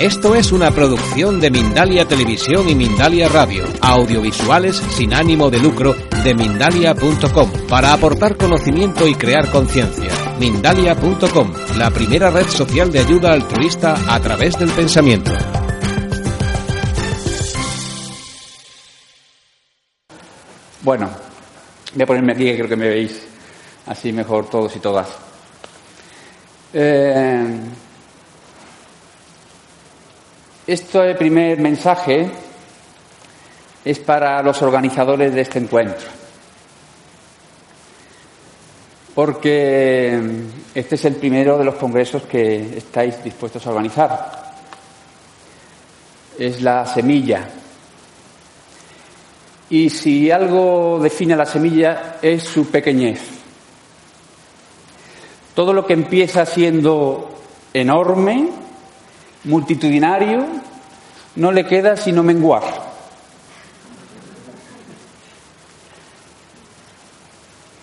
Esto es una producción de Mindalia Televisión y Mindalia Radio, audiovisuales sin ánimo de lucro de mindalia.com, para aportar conocimiento y crear conciencia. Mindalia.com, la primera red social de ayuda altruista a través del pensamiento. Bueno, voy a ponerme aquí que creo que me veis así mejor todos y todas. Eh, este primer mensaje es para los organizadores de este encuentro, porque este es el primero de los congresos que estáis dispuestos a organizar. Es la semilla. Y si algo define a la semilla es su pequeñez. Todo lo que empieza siendo enorme, multitudinario, no le queda sino menguar.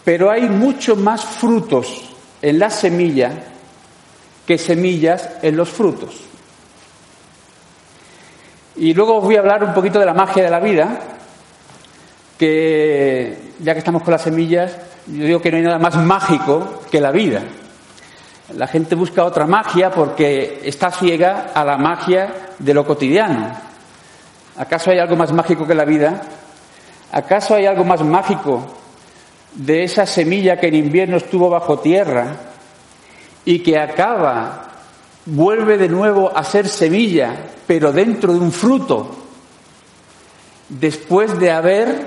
Pero hay mucho más frutos en la semilla que semillas en los frutos. Y luego os voy a hablar un poquito de la magia de la vida, que ya que estamos con las semillas, yo digo que no hay nada más mágico que la vida. La gente busca otra magia porque está ciega a la magia de lo cotidiano. ¿Acaso hay algo más mágico que la vida? ¿Acaso hay algo más mágico de esa semilla que en invierno estuvo bajo tierra y que acaba, vuelve de nuevo a ser semilla, pero dentro de un fruto, después de haber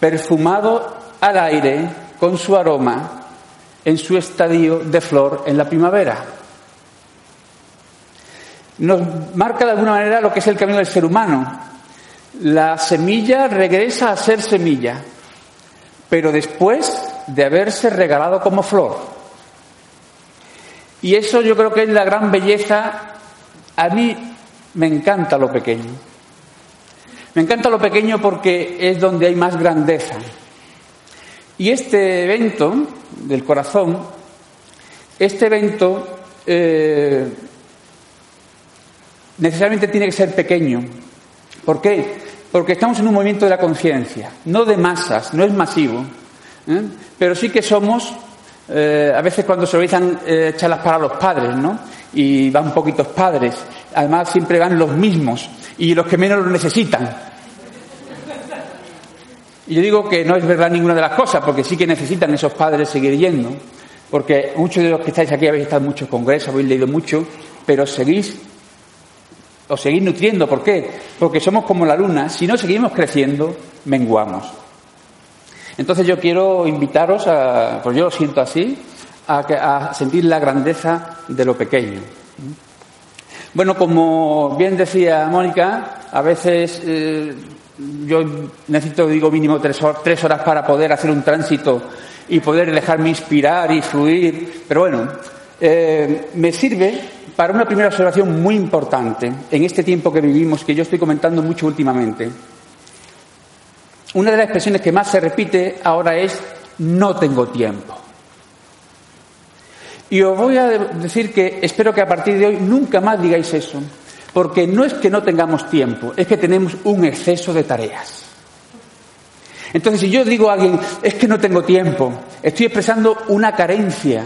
perfumado al aire con su aroma en su estadio de flor en la primavera. Nos marca de alguna manera lo que es el camino del ser humano. La semilla regresa a ser semilla, pero después de haberse regalado como flor. Y eso yo creo que es la gran belleza. A mí me encanta lo pequeño. Me encanta lo pequeño porque es donde hay más grandeza. Y este evento del corazón, este evento eh, necesariamente tiene que ser pequeño. ¿Por qué? Porque estamos en un movimiento de la conciencia, no de masas, no es masivo, ¿eh? pero sí que somos, eh, a veces cuando se realizan charlas para los padres, ¿no? Y van poquitos padres, además siempre van los mismos y los que menos lo necesitan. Y yo digo que no es verdad ninguna de las cosas, porque sí que necesitan esos padres seguir yendo, porque muchos de los que estáis aquí habéis estado en muchos congresos, habéis leído mucho, pero seguís, os seguís nutriendo. ¿Por qué? Porque somos como la luna, si no seguimos creciendo, menguamos. Entonces yo quiero invitaros, a, pues yo lo siento así, a, sentir la grandeza de lo pequeño. Bueno, como bien decía Mónica, a veces eh, yo necesito, digo, mínimo tres, horas para poder hacer un tránsito y poder dejarme inspirar y fluir. Pero bueno, eh, me sirve para una primera observación muy importante en este tiempo que vivimos, que yo estoy comentando mucho últimamente. Una de las expresiones que más se repite ahora es no tengo tiempo. Y os voy a decir que espero que a partir de hoy nunca más digáis eso. Porque no es que no tengamos tiempo, es que tenemos un exceso de tareas. Entonces, si yo digo a alguien, es que no tengo tiempo, estoy expresando una carencia,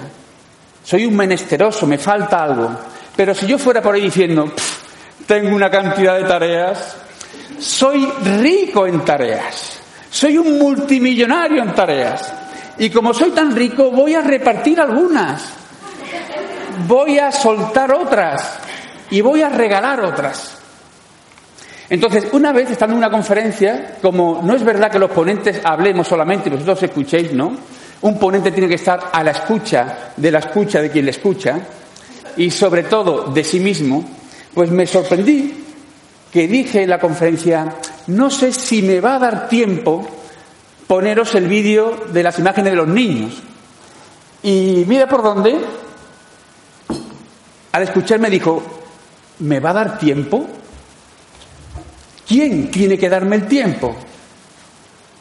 soy un menesteroso, me falta algo. Pero si yo fuera por ahí diciendo, tengo una cantidad de tareas, soy rico en tareas, soy un multimillonario en tareas. Y como soy tan rico, voy a repartir algunas, voy a soltar otras, y voy a regalar otras. Entonces, una vez estando en una conferencia, como no es verdad que los ponentes hablemos solamente y vosotros escuchéis, ¿no? Un ponente tiene que estar a la escucha de la escucha de quien le escucha y sobre todo de sí mismo, Pues me sorprendí que dije en la conferencia, no sé si me va a dar tiempo poneros el vídeo de las imágenes de los niños. Y mira por dónde, al escucharme dijo, ¿me va a dar tiempo? ¿Quién tiene que darme el tiempo?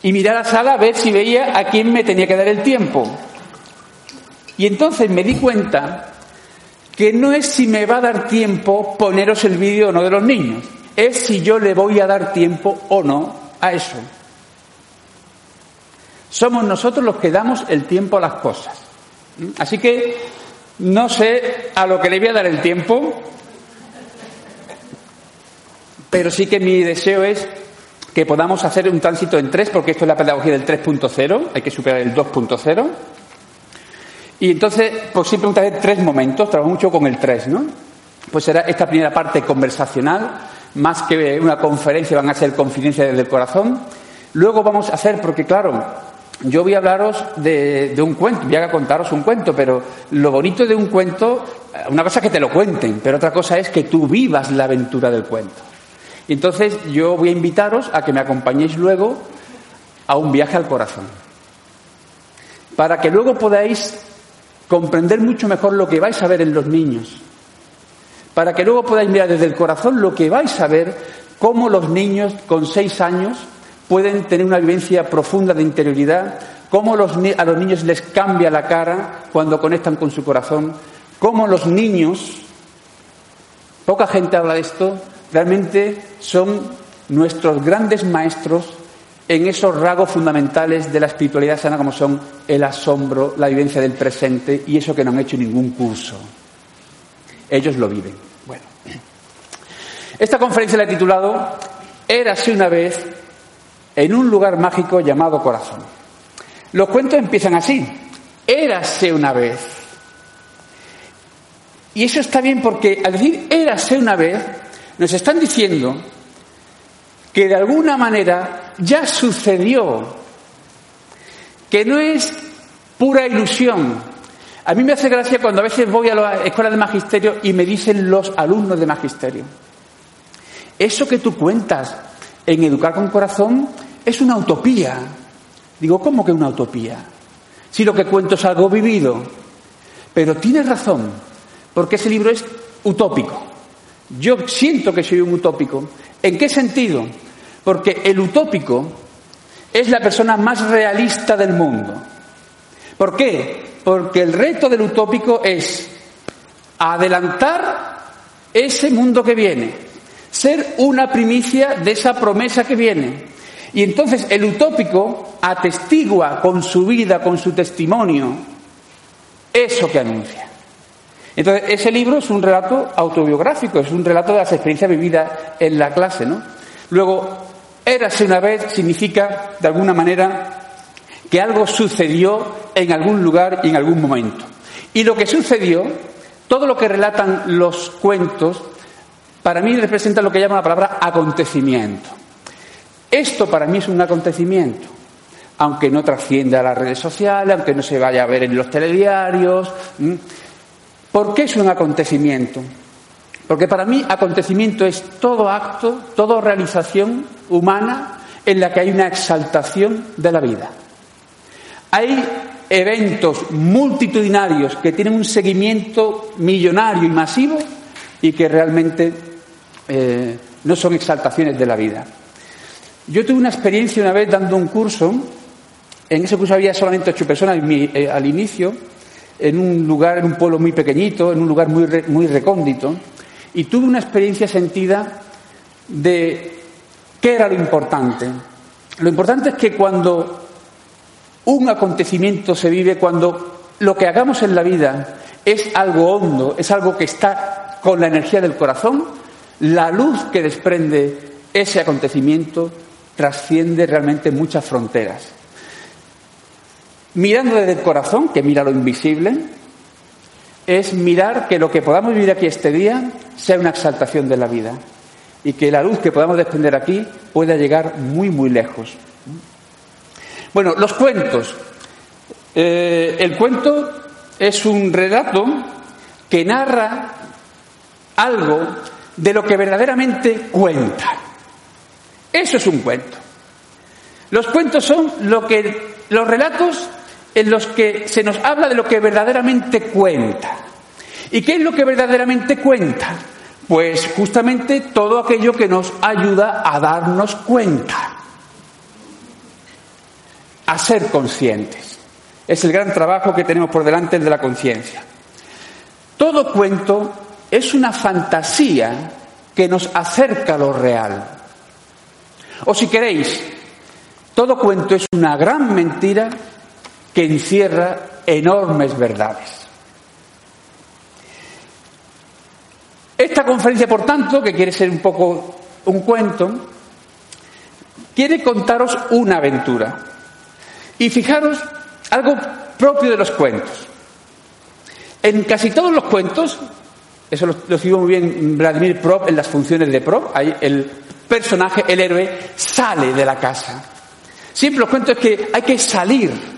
Y miré a la sala a ver si veía a quién me tenía que dar el tiempo. Y entonces me di cuenta que no es si me va a dar tiempo poneros el vídeo o no de los niños, es si yo le voy a dar tiempo o no a eso. Somos nosotros los que damos el tiempo a las cosas. Así que no sé a lo que le voy a dar el tiempo, pero sí que mi deseo es que podamos hacer un tránsito en tres, porque esto es la pedagogía del 3.0, hay que superar el 2.0. Y entonces, pues siempre preguntaré tres momentos, trabajo mucho con el 3, ¿no? Pues será esta primera parte conversacional, más que una conferencia, van a ser confidencias desde el corazón. Luego vamos a hacer, porque claro, yo voy a hablaros de, un cuento, voy a contaros un cuento, pero lo bonito de un cuento, una cosa es que te lo cuenten, pero otra cosa es que tú vivas la aventura del cuento. Entonces yo voy a invitaros a que me acompañéis luego a un viaje al corazón, para que luego podáis comprender mucho mejor lo que vais a ver en los niños, para que luego podáis mirar desde el corazón lo que vais a ver, cómo los niños con seis años pueden tener una vivencia profunda de interioridad, cómo a los niños les cambia la cara cuando conectan con su corazón, cómo los niños, poca gente habla de esto, realmente son nuestros grandes maestros en esos rasgos fundamentales de la espiritualidad sana como son el asombro, la vivencia del presente y eso que no han hecho ningún curso. Ellos lo viven. Bueno, esta conferencia la he titulado Érase una vez en un lugar mágico llamado corazón. Los cuentos empiezan así. Érase una vez. Y eso está bien porque al decir érase una vez, nos están diciendo que de alguna manera ya sucedió, que no es pura ilusión. A mí me hace gracia cuando a veces voy a la escuela de magisterio y me dicen los alumnos de magisterio, eso que tú cuentas en educar con corazón es una utopía. Digo, ¿cómo que una utopía? Si lo que cuento es algo vivido. Pero tienes razón, porque ese libro es utópico. Yo siento que soy un utópico. ¿En qué sentido? Porque el utópico es la persona más realista del mundo. ¿Por qué? Porque el reto del utópico es adelantar ese mundo que viene, ser una primicia de esa promesa que viene. Y entonces el utópico atestigua con su vida, con su testimonio, eso que anuncia. Entonces, ese libro es un relato autobiográfico, es un relato de las experiencias vividas en la clase, ¿no? Luego, érase una vez significa, de alguna manera, que algo sucedió en algún lugar y en algún momento. Y lo que sucedió, todo lo que relatan los cuentos, para mí representa lo que llama la palabra acontecimiento. Esto para mí es un acontecimiento, aunque no trascienda a las redes sociales, aunque no se vaya a ver en los telediarios. ¿Por qué es un acontecimiento? Porque para mí acontecimiento es todo acto, toda realización humana en la que hay una exaltación de la vida. Hay eventos multitudinarios que tienen un seguimiento millonario y masivo y que realmente eh, no son exaltaciones de la vida. Yo tuve una experiencia una vez dando un curso, en ese curso había solamente ocho personas eh, al inicio, en un lugar, en un pueblo muy pequeñito, en un lugar muy, muy recóndito, y tuve una experiencia sentida de qué era lo importante. Lo importante es que cuando un acontecimiento se vive, cuando lo que hagamos en la vida es algo hondo, es algo que está con la energía del corazón, la luz que desprende ese acontecimiento trasciende realmente muchas fronteras. Mirando desde el corazón, que mira lo invisible, es mirar que lo que podamos vivir aquí este día sea una exaltación de la vida y que la luz que podamos desprender aquí pueda llegar muy, muy lejos. Bueno, los cuentos. Eh, el cuento es un relato que narra algo de lo que verdaderamente cuenta. Eso es un cuento. Los cuentos son lo que, los relatos en los que se nos habla de lo que verdaderamente cuenta. ¿Y qué es lo que verdaderamente cuenta? Pues justamente todo aquello que nos ayuda a darnos cuenta, a ser conscientes. Es el gran trabajo que tenemos por delante el de la conciencia. Todo cuento es una fantasía que nos acerca a lo real. O si queréis, todo cuento es una gran mentira que encierra enormes verdades. Esta conferencia, por tanto, que quiere ser un poco un cuento, quiere contaros una aventura. Y fijaros algo propio de los cuentos. En casi todos los cuentos, eso lo, lo muy bien Vladimir Prop en las funciones de Prop, ahí el personaje, el héroe, sale de la casa. Siempre los cuentos es que hay que salir.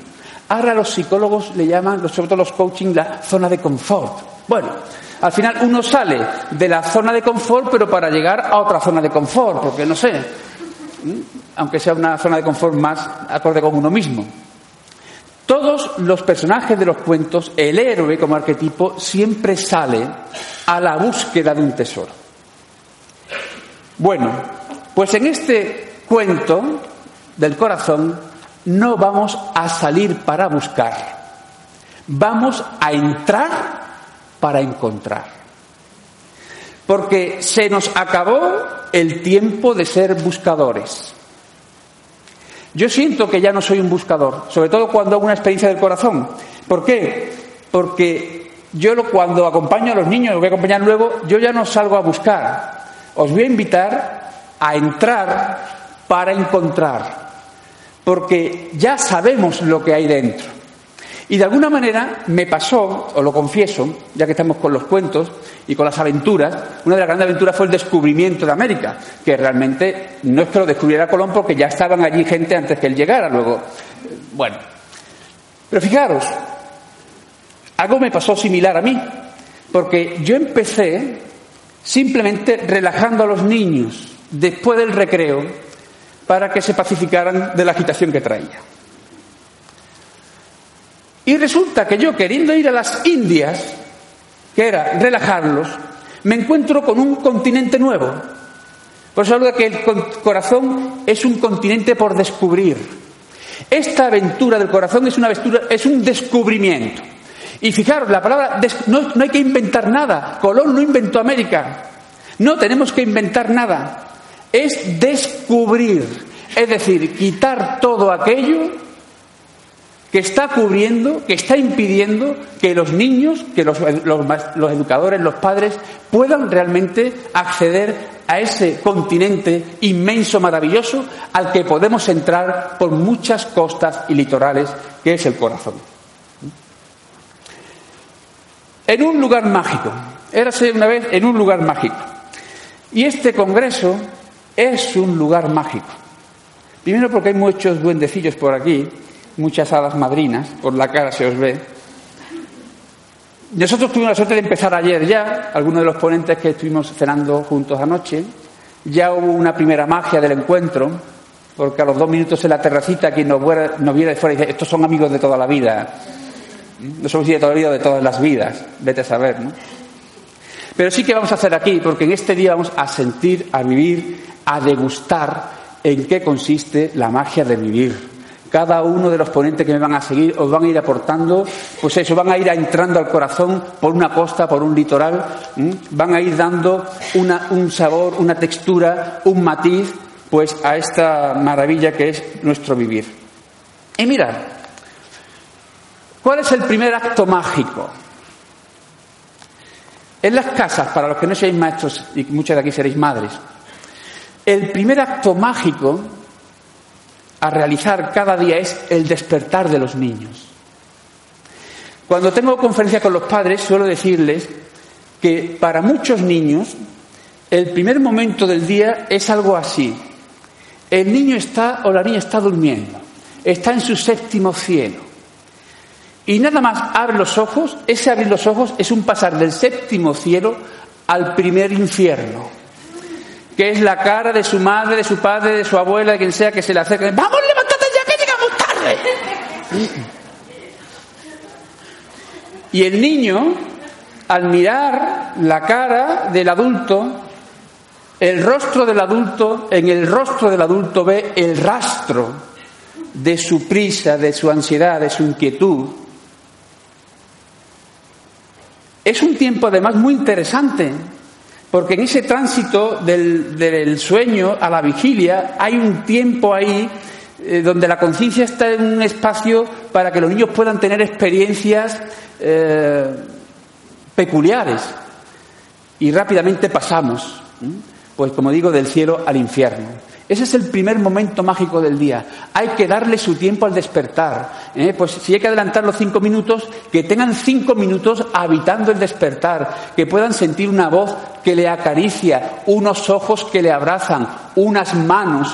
Ahora los psicólogos le llaman, sobre todo los coaching, la zona de confort. Bueno, al final uno sale de la zona de confort, pero para llegar a otra zona de confort, porque no sé, aunque sea una zona de confort más acorde con uno mismo. Todos los personajes de los cuentos, el héroe como arquetipo, siempre sale a la búsqueda de un tesoro. Bueno, pues en este cuento del corazón no vamos a salir para buscar, vamos a entrar para encontrar. Porque se nos acabó el tiempo de ser buscadores. Yo siento que ya no soy un buscador, sobre todo cuando hago una experiencia del corazón. ¿Por qué? Porque yo cuando acompaño a los niños, los voy a acompañar luego, yo ya no salgo a buscar. Os voy a invitar a entrar para encontrar. Porque ya sabemos lo que hay dentro. Y de alguna manera me pasó, os lo confieso, ya que estamos con los cuentos y con las aventuras, una de las grandes aventuras fue el descubrimiento de América, que realmente no es que lo descubriera Colón porque ya estaban allí gente antes que él llegara luego. Bueno, pero fijaros, algo me pasó similar a mí, porque yo empecé simplemente relajando a los niños después del recreo para que se pacificaran de la agitación que traía. Y resulta que yo, queriendo ir a las Indias, que era relajarlos, me encuentro con un continente nuevo. Por eso hablo que el corazón es un continente por descubrir. Esta aventura del corazón es una aventura, es un descubrimiento. Y fijaros, la palabra no, no hay que inventar nada. Colón no inventó América. No tenemos que inventar nada. Es descubrir. Es decir, quitar todo aquello que está cubriendo, que está impidiendo que los niños, que los, educadores, los padres puedan realmente acceder a ese continente inmenso, maravilloso, al que podemos entrar por muchas costas y litorales, que es el corazón. En un lugar mágico, érase una vez en un lugar mágico. Y este congreso es un lugar mágico. Primero porque hay muchos duendecillos por aquí, muchas hadas madrinas, por la cara se os ve. Nosotros tuvimos la suerte de empezar ayer ya, algunos de los ponentes que estuvimos cenando juntos anoche. Ya hubo una primera magia del encuentro, porque a los dos minutos en la terracita quien nos, viera de fuera dice, estos son amigos de toda la vida. No somos de toda la vida, de todas las vidas, vete a saber, ¿no? Pero sí que vamos a hacer aquí, porque en este día vamos a sentir, a vivir, a degustar en qué consiste la magia de vivir cada uno de los ponentes que me van a seguir os van a ir aportando, pues eso, van a ir entrando al corazón por una costa, por un litoral, van a ir dando un sabor, una textura, un matiz, pues a esta maravilla que es nuestro vivir. Y mirad, ¿cuál es el primer acto mágico? En las casas, para los que no seáis maestros y muchos de aquí seréis madres, el primer acto mágico a realizar cada día es el despertar de los niños. Cuando tengo conferencia con los padres suelo decirles que para muchos niños el primer momento del día es algo así. El niño está o la niña está durmiendo, está en su séptimo cielo. Y nada más abre los ojos, ese abrir los ojos es un pasar del séptimo cielo al primer infierno, que es la cara de su madre, de su padre, de su abuela, de quien sea que se le acerque. ¡Vamos, levántate ya que llegamos tarde! Y el niño, al mirar la cara del adulto, el rostro del adulto, en el rostro del adulto ve el rastro de su prisa, de su ansiedad, de su inquietud. Es un tiempo además muy interesante, porque en ese tránsito del, sueño a la vigilia hay un tiempo ahí eh, donde la conciencia está en un espacio para que los niños puedan tener experiencias eh, peculiares. Y rápidamente pasamos pues como digo, del cielo al infierno. Ese es el primer momento mágico del día. Hay que darle su tiempo al despertar. ¿eh? Pues si hay que adelantar los cinco minutos, que tengan cinco minutos habitando el despertar, que puedan sentir una voz que le acaricia, unos ojos que le abrazan, unas manos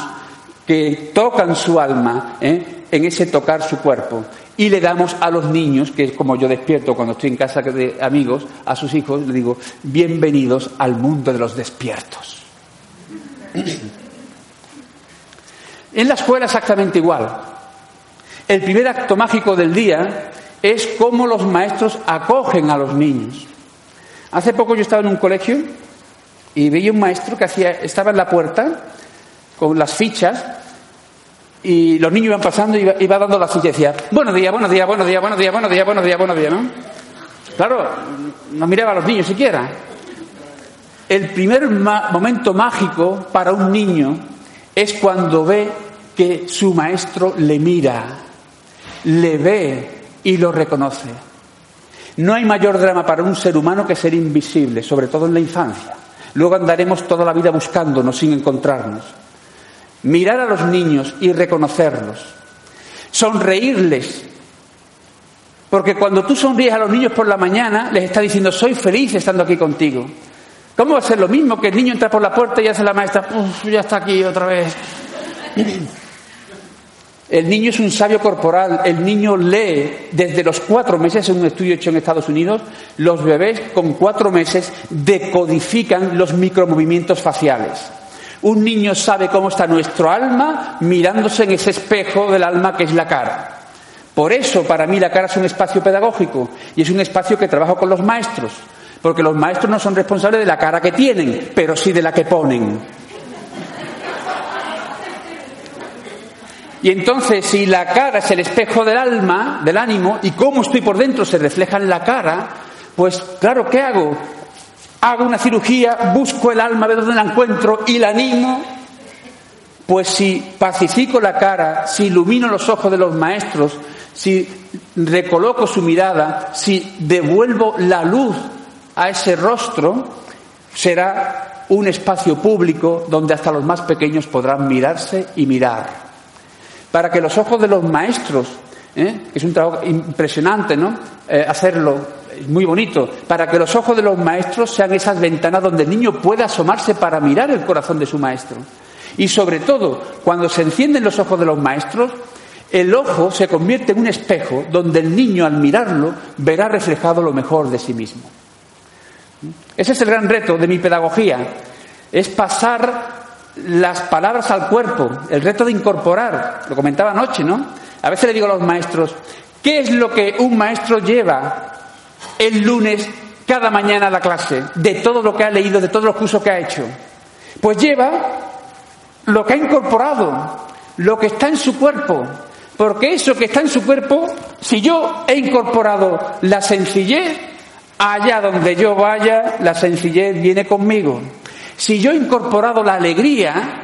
que tocan su alma ¿eh? en ese tocar su cuerpo. Y le damos a los niños, que es como yo despierto cuando estoy en casa de amigos, a sus hijos, le digo, bienvenidos al mundo de los despiertos. En la escuela exactamente igual. El primer acto mágico del día es cómo los maestros acogen a los niños. Hace poco yo estaba en un colegio y veía un maestro que hacía, estaba en la puerta con las fichas y los niños iban pasando y iba, dando las fichas y decía, buenos días, buenos días, buenos días, buenos días, buenos días, buenos días, buenos días, ¿no? Claro, no miraba a los niños siquiera. El primer momento mágico para un niño es cuando ve que su maestro le mira, le ve y lo reconoce. No hay mayor drama para un ser humano que ser invisible, sobre todo en la infancia. Luego andaremos toda la vida buscándonos sin encontrarnos. Mirar a los niños y reconocerlos. Sonreírles. Porque cuando tú sonríes a los niños por la mañana, les está diciendo, soy feliz estando aquí contigo. ¿Cómo va a ser lo mismo que el niño entra por la puerta y hace la maestra, Uf, ya está aquí otra vez? El niño es un sabio corporal, el niño lee desde los cuatro meses, en un estudio hecho en Estados Unidos, los bebés con cuatro meses decodifican los micromovimientos faciales. Un niño sabe cómo está nuestro alma mirándose en ese espejo del alma que es la cara. Por eso, para mí, la cara es un espacio pedagógico y es un espacio que trabajo con los maestros. Porque los maestros no son responsables de la cara que tienen, pero sí de la que ponen. Y entonces, si la cara es el espejo del alma, del ánimo, y cómo estoy por dentro se refleja en la cara, pues claro, ¿qué hago? Hago una cirugía, busco el alma, veo dónde la encuentro y la animo. Pues si pacifico la cara, si ilumino los ojos de los maestros, si recoloco su mirada, si devuelvo la luz a ese rostro será un espacio público donde hasta los más pequeños podrán mirarse y mirar. Para que los ojos de los maestros, ¿eh? es un trabajo impresionante, ¿no? Eh, hacerlo, es muy bonito, para que los ojos de los maestros sean esas ventanas donde el niño pueda asomarse para mirar el corazón de su maestro. Y sobre todo, cuando se encienden los ojos de los maestros, el ojo se convierte en un espejo donde el niño al mirarlo verá reflejado lo mejor de sí mismo. Ese es el gran reto de mi pedagogía, es pasar las palabras al cuerpo, el reto de incorporar, lo comentaba anoche, ¿no? A veces le digo a los maestros, ¿qué es lo que un maestro lleva el lunes cada mañana a la clase, de todo lo que ha leído, de todos los cursos que ha hecho? Pues lleva lo que ha incorporado, lo que está en su cuerpo, porque eso que está en su cuerpo, si yo he incorporado la sencillez, Allá donde yo vaya, la sencillez viene conmigo. Si yo he incorporado la alegría,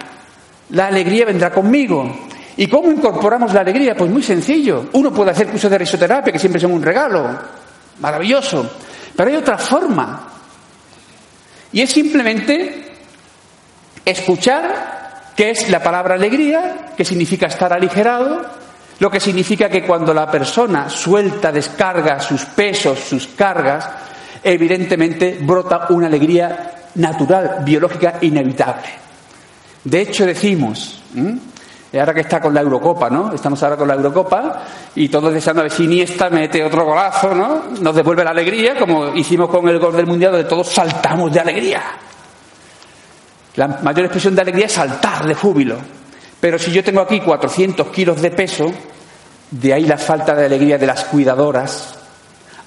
la alegría vendrá conmigo. ¿Y cómo incorporamos la alegría? Pues muy sencillo. Uno puede hacer cursos de risoterapia, que siempre son un regalo, maravilloso. Pero hay otra forma. Y es simplemente escuchar qué es la palabra alegría, que significa estar aligerado, lo que significa que cuando la persona suelta, descarga sus pesos, sus cargas, evidentemente brota una alegría natural, biológica, inevitable. De hecho, decimos ahora que está con la Eurocopa, ¿no? Estamos ahora con la Eurocopa y todos deseando a ver si Iniesta mete otro golazo, ¿no? Nos devuelve la alegría, como hicimos con el gol del Mundial, donde todos saltamos de alegría. La mayor expresión de alegría es saltar de júbilo. Pero si yo tengo aquí 400 kilos de peso, de ahí la falta de alegría de las cuidadoras,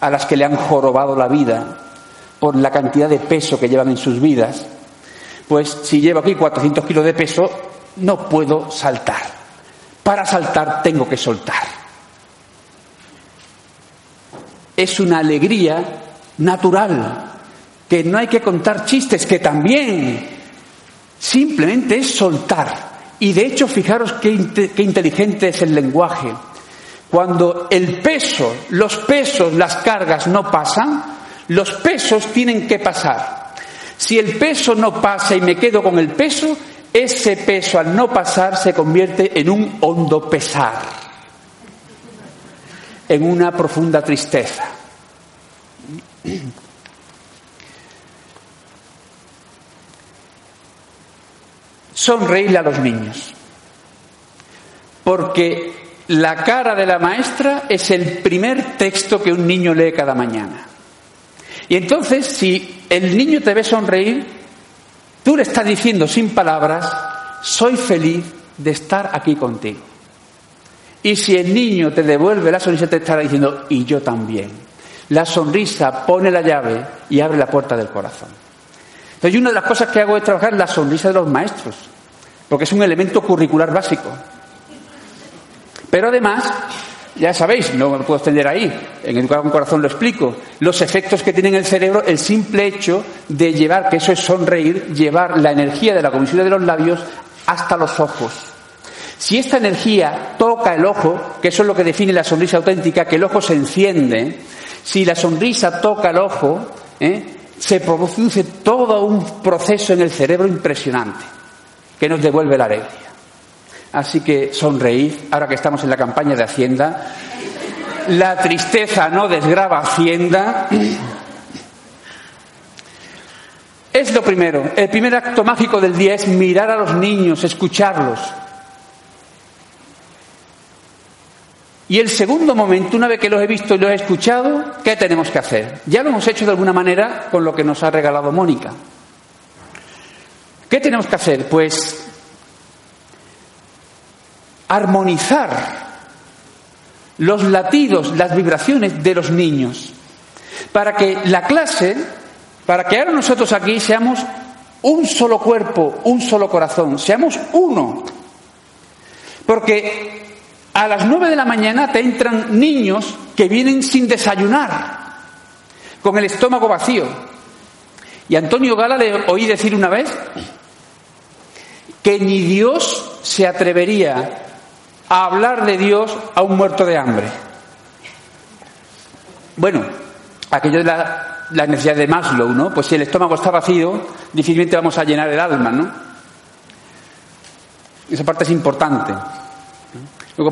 a las que le han jorobado la vida por la cantidad de peso que llevan en sus vidas, pues si llevo aquí 400 kilos de peso, no puedo saltar. Para saltar tengo que soltar. Es una alegría natural, que no hay que contar chistes, que también simplemente es soltar. Y de hecho, fijaros qué, inteligente es el lenguaje. Cuando el peso, los pesos, las cargas no pasan, los pesos tienen que pasar. Si el peso no pasa y me quedo con el peso, ese peso al no pasar se convierte en un hondo pesar, en una profunda tristeza. Sonreírle a los niños, porque la cara de la maestra es el primer texto que un niño lee cada mañana. Y entonces, si el niño te ve sonreír, tú le estás diciendo sin palabras, soy feliz de estar aquí contigo. Y si el niño te devuelve la sonrisa, te estará diciendo, y yo también. La sonrisa pone la llave y abre la puerta del corazón. Entonces, una de las cosas que hago es trabajar la sonrisa de los maestros, porque es un elemento curricular básico. Pero además, ya sabéis, no me puedo extender ahí, en Educar con Corazón lo explico, los efectos que tiene en el cerebro el simple hecho de llevar, que eso es sonreír, llevar la energía de la comisión de los labios hasta los ojos. Si esta energía toca el ojo, que eso es lo que define la sonrisa auténtica, que el ojo se enciende, si la sonrisa toca el ojo, ¿eh? Se produce todo un proceso en el cerebro impresionante, que nos devuelve la alegría. Así que sonreír, ahora que estamos en la campaña de Hacienda. La tristeza no desgraba Hacienda. Es lo primero. El primer acto mágico del día es mirar a los niños, escucharlos. Y el segundo momento, una vez que los he visto y los he escuchado, ¿qué tenemos que hacer? Ya lo hemos hecho de alguna manera con lo que nos ha regalado Mónica. ¿Qué tenemos que hacer? Pues armonizar los latidos, las vibraciones de los niños, para que la clase, para que ahora nosotros aquí seamos un solo cuerpo, un solo corazón, seamos uno. Porque a las nueve de la mañana te entran niños que vienen sin desayunar, con el estómago vacío. Y Antonio Gala le oí decir una vez que ni Dios se atrevería a hablar de Dios a un muerto de hambre. Bueno, aquello de la, necesidad de Maslow, ¿no? Pues si el estómago está vacío, difícilmente vamos a llenar el alma, ¿no? Esa parte es importante.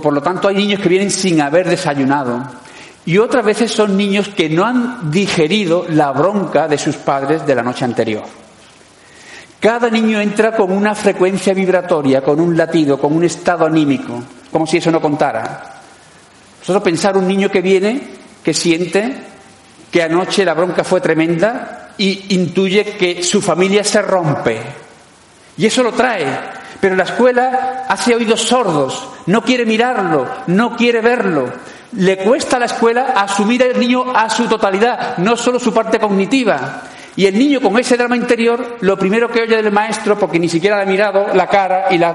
Por lo tanto, hay niños que vienen sin haber desayunado. Y otras veces son niños que no han digerido la bronca de sus padres de la noche anterior. Cada niño entra con una frecuencia vibratoria, con un latido, con un estado anímico como si eso no contara. Nosotros pensar un niño que viene, que siente que anoche la bronca fue tremenda y intuye que su familia se rompe. Y eso lo trae. Pero la escuela hace oídos sordos, no quiere mirarlo, no quiere verlo. Le cuesta a la escuela asumir al niño a su totalidad, no solo su parte cognitiva. Y el niño con ese drama interior, lo primero que oye del maestro, porque ni siquiera le ha mirado la cara y la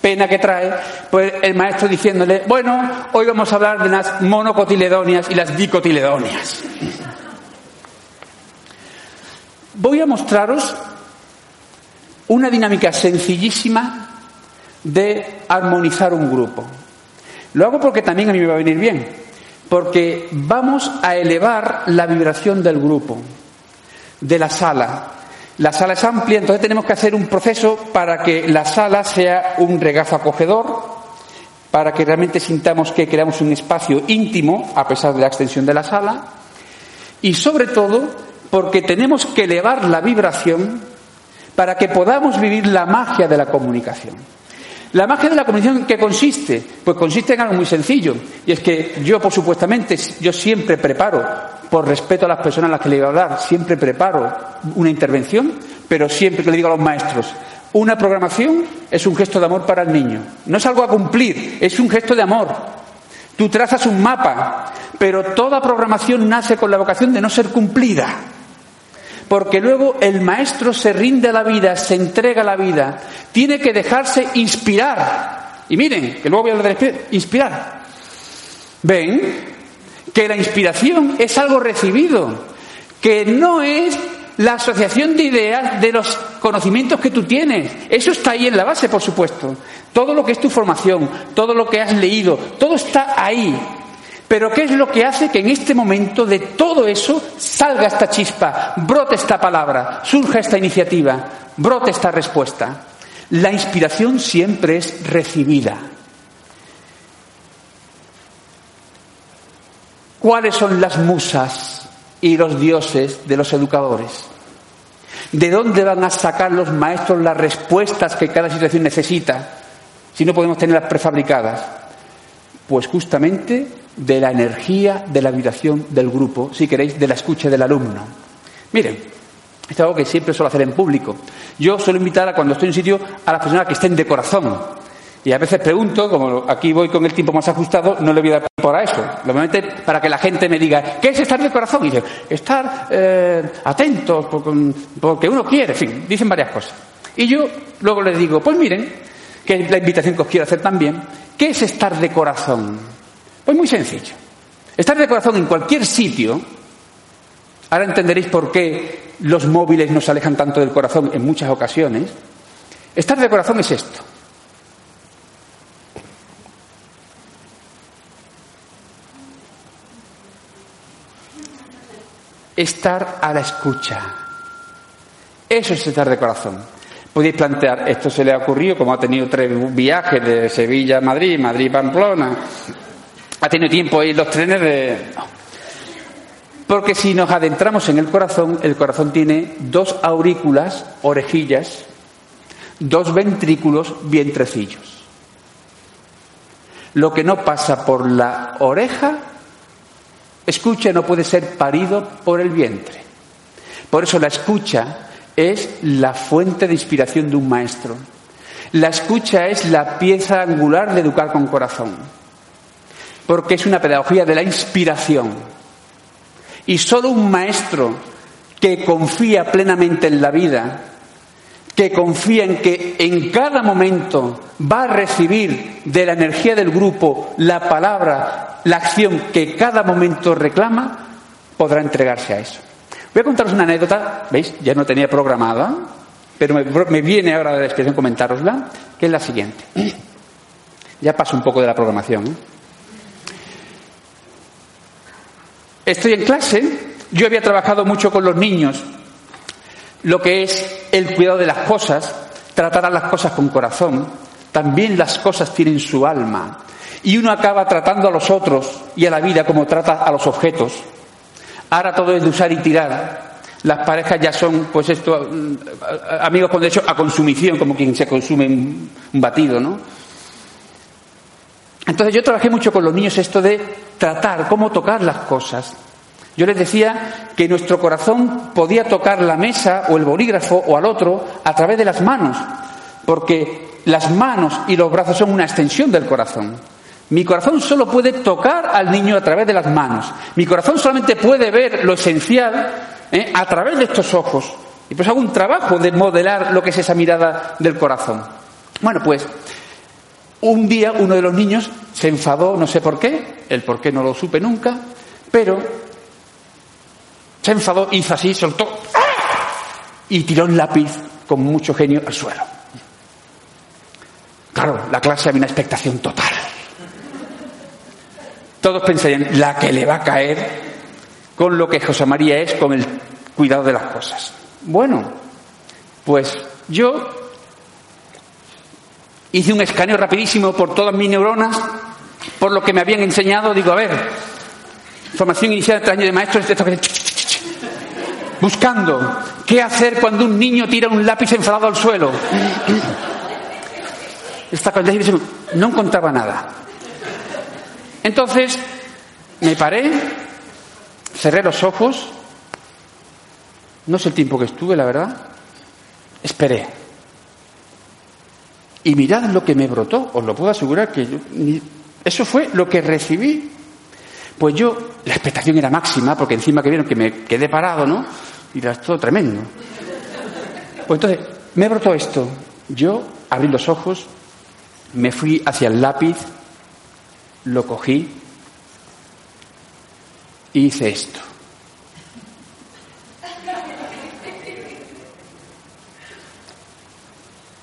pena que trae, pues el maestro diciéndole, bueno, hoy vamos a hablar de las monocotiledonias y las dicotiledonias. Voy a mostraros una dinámica sencillísima de armonizar un grupo. Lo hago porque también a mí me va a venir bien, porque vamos a elevar la vibración del grupo, de la sala, la sala es amplia, entonces tenemos que hacer un proceso para que la sala sea un regazo acogedor, para que realmente sintamos que creamos un espacio íntimo, a pesar de la extensión de la sala, y sobre todo porque tenemos que elevar la vibración para que podamos vivir la magia de la comunicación. La magia de la comunicación, ¿en qué consiste? Pues consiste en algo muy sencillo. Y es que yo, por supuestamente, yo siempre preparo, por respeto a las personas a las que le voy a hablar, siempre preparo una intervención, pero siempre que le digo a los maestros, una programación es un gesto de amor para el niño. No es algo a cumplir, es un gesto de amor. Tú trazas un mapa, pero toda programación nace con la vocación de no ser cumplida porque luego el maestro se rinde a la vida, se entrega a la vida, tiene que dejarse inspirar. Y miren, que luego voy a hablar de inspirar. ¿Ven? Que la inspiración es algo recibido, que no es la asociación de ideas de los conocimientos que tú tienes. Eso está ahí en la base, por supuesto. Todo lo que es tu formación, todo lo que has leído, todo está ahí. Pero ¿qué es lo que hace que en este momento de todo eso salga esta chispa, brote esta palabra, surja esta iniciativa, brote esta respuesta? La inspiración siempre es recibida. ¿Cuáles son las musas y los dioses de los educadores? ¿De dónde van a sacar los maestros las respuestas que cada situación necesita si no podemos tenerlas prefabricadas? Pues justamente de la energía de la vibración del grupo, si queréis, de la escucha del alumno. Miren, esto es algo que siempre suelo hacer en público. Yo suelo invitar a cuando estoy en un sitio a las personas que estén de corazón. Y a veces pregunto, como aquí voy con el tiempo más ajustado, no le voy a dar por a eso. Normalmente para que la gente me diga, ¿qué es estar de corazón? Y dice, estar eh, atentos, porque uno quiere, en fin, dicen varias cosas. Y yo luego les digo, pues miren, que es la invitación que os quiero hacer también, ¿qué es estar de corazón? Pues muy sencillo. Estar de corazón en cualquier sitio, ahora entenderéis por qué los móviles nos alejan tanto del corazón en muchas ocasiones. Estar de corazón es esto. Estar a la escucha. Eso es estar de corazón. Podéis plantear, esto se le ha ocurrido, como ha tenido tres viajes de Sevilla a Madrid, Madrid Pamplona, ha tenido tiempo ahí los trenes de... Porque si nos adentramos en el corazón, el corazón tiene dos aurículas, orejillas, dos ventrículos, vientrecillos. Lo que no pasa por la oreja, escucha, no puede ser parido por el vientre. Por eso la escucha es la fuente de inspiración de un maestro. La escucha es la pieza angular de educar con corazón porque es una pedagogía de la inspiración. Y solo un maestro que confía plenamente en la vida, que confía en que en cada momento va a recibir de la energía del grupo la palabra, la acción que cada momento reclama, podrá entregarse a eso. Voy a contaros una anécdota, ¿veis? Ya no tenía programada, pero me, viene ahora la expresión comentárosla, que es la siguiente. Ya paso un poco de la programación. ¿eh? Estoy en clase, yo había trabajado mucho con los niños, lo que es el cuidado de las cosas, tratar a las cosas con corazón, también las cosas tienen su alma, y uno acaba tratando a los otros y a la vida como trata a los objetos. Ahora todo es de usar y tirar. Las parejas ya son, pues esto, mm, amigos con derecho a consumición, como quien se consume un batido, ¿no? Entonces yo trabajé mucho con los niños esto de tratar, cómo tocar las cosas. Yo les decía que nuestro corazón podía tocar la mesa o el bolígrafo o al otro a través de las manos, porque las manos y los brazos son una extensión del corazón. Mi corazón solo puede tocar al niño a través de las manos. Mi corazón solamente puede ver lo esencial ¿eh? a través de estos ojos. Y pues hago un trabajo de modelar lo que es esa mirada del corazón. Bueno, pues un día uno de los niños se enfadó, no sé por qué, el por qué no lo supe nunca, pero se enfadó, hizo así, soltó y tiró un lápiz con mucho genio al suelo. Claro, la clase había una expectación total. Todos pensarían, la que le va a caer con lo que José María es con el cuidado de las cosas. Bueno, pues yo Hice un escaneo rapidísimo por todas mis neuronas, por lo que me habían enseñado. Digo, a ver, formación inicial de año de maestro, buscando qué hacer cuando un niño tira un lápiz enfadado al suelo. esta no encontraba nada. Entonces me paré, cerré los ojos, no sé el tiempo que estuve, la verdad, esperé. Y mirad lo que me brotó, os lo puedo asegurar que eso fue lo que recibí. Pues yo, la expectación era máxima, porque encima que vieron que me quedé parado, ¿no? Y era todo tremendo. Pues entonces, me brotó esto. Yo abrí los ojos, me fui hacia el lápiz, lo cogí y hice esto.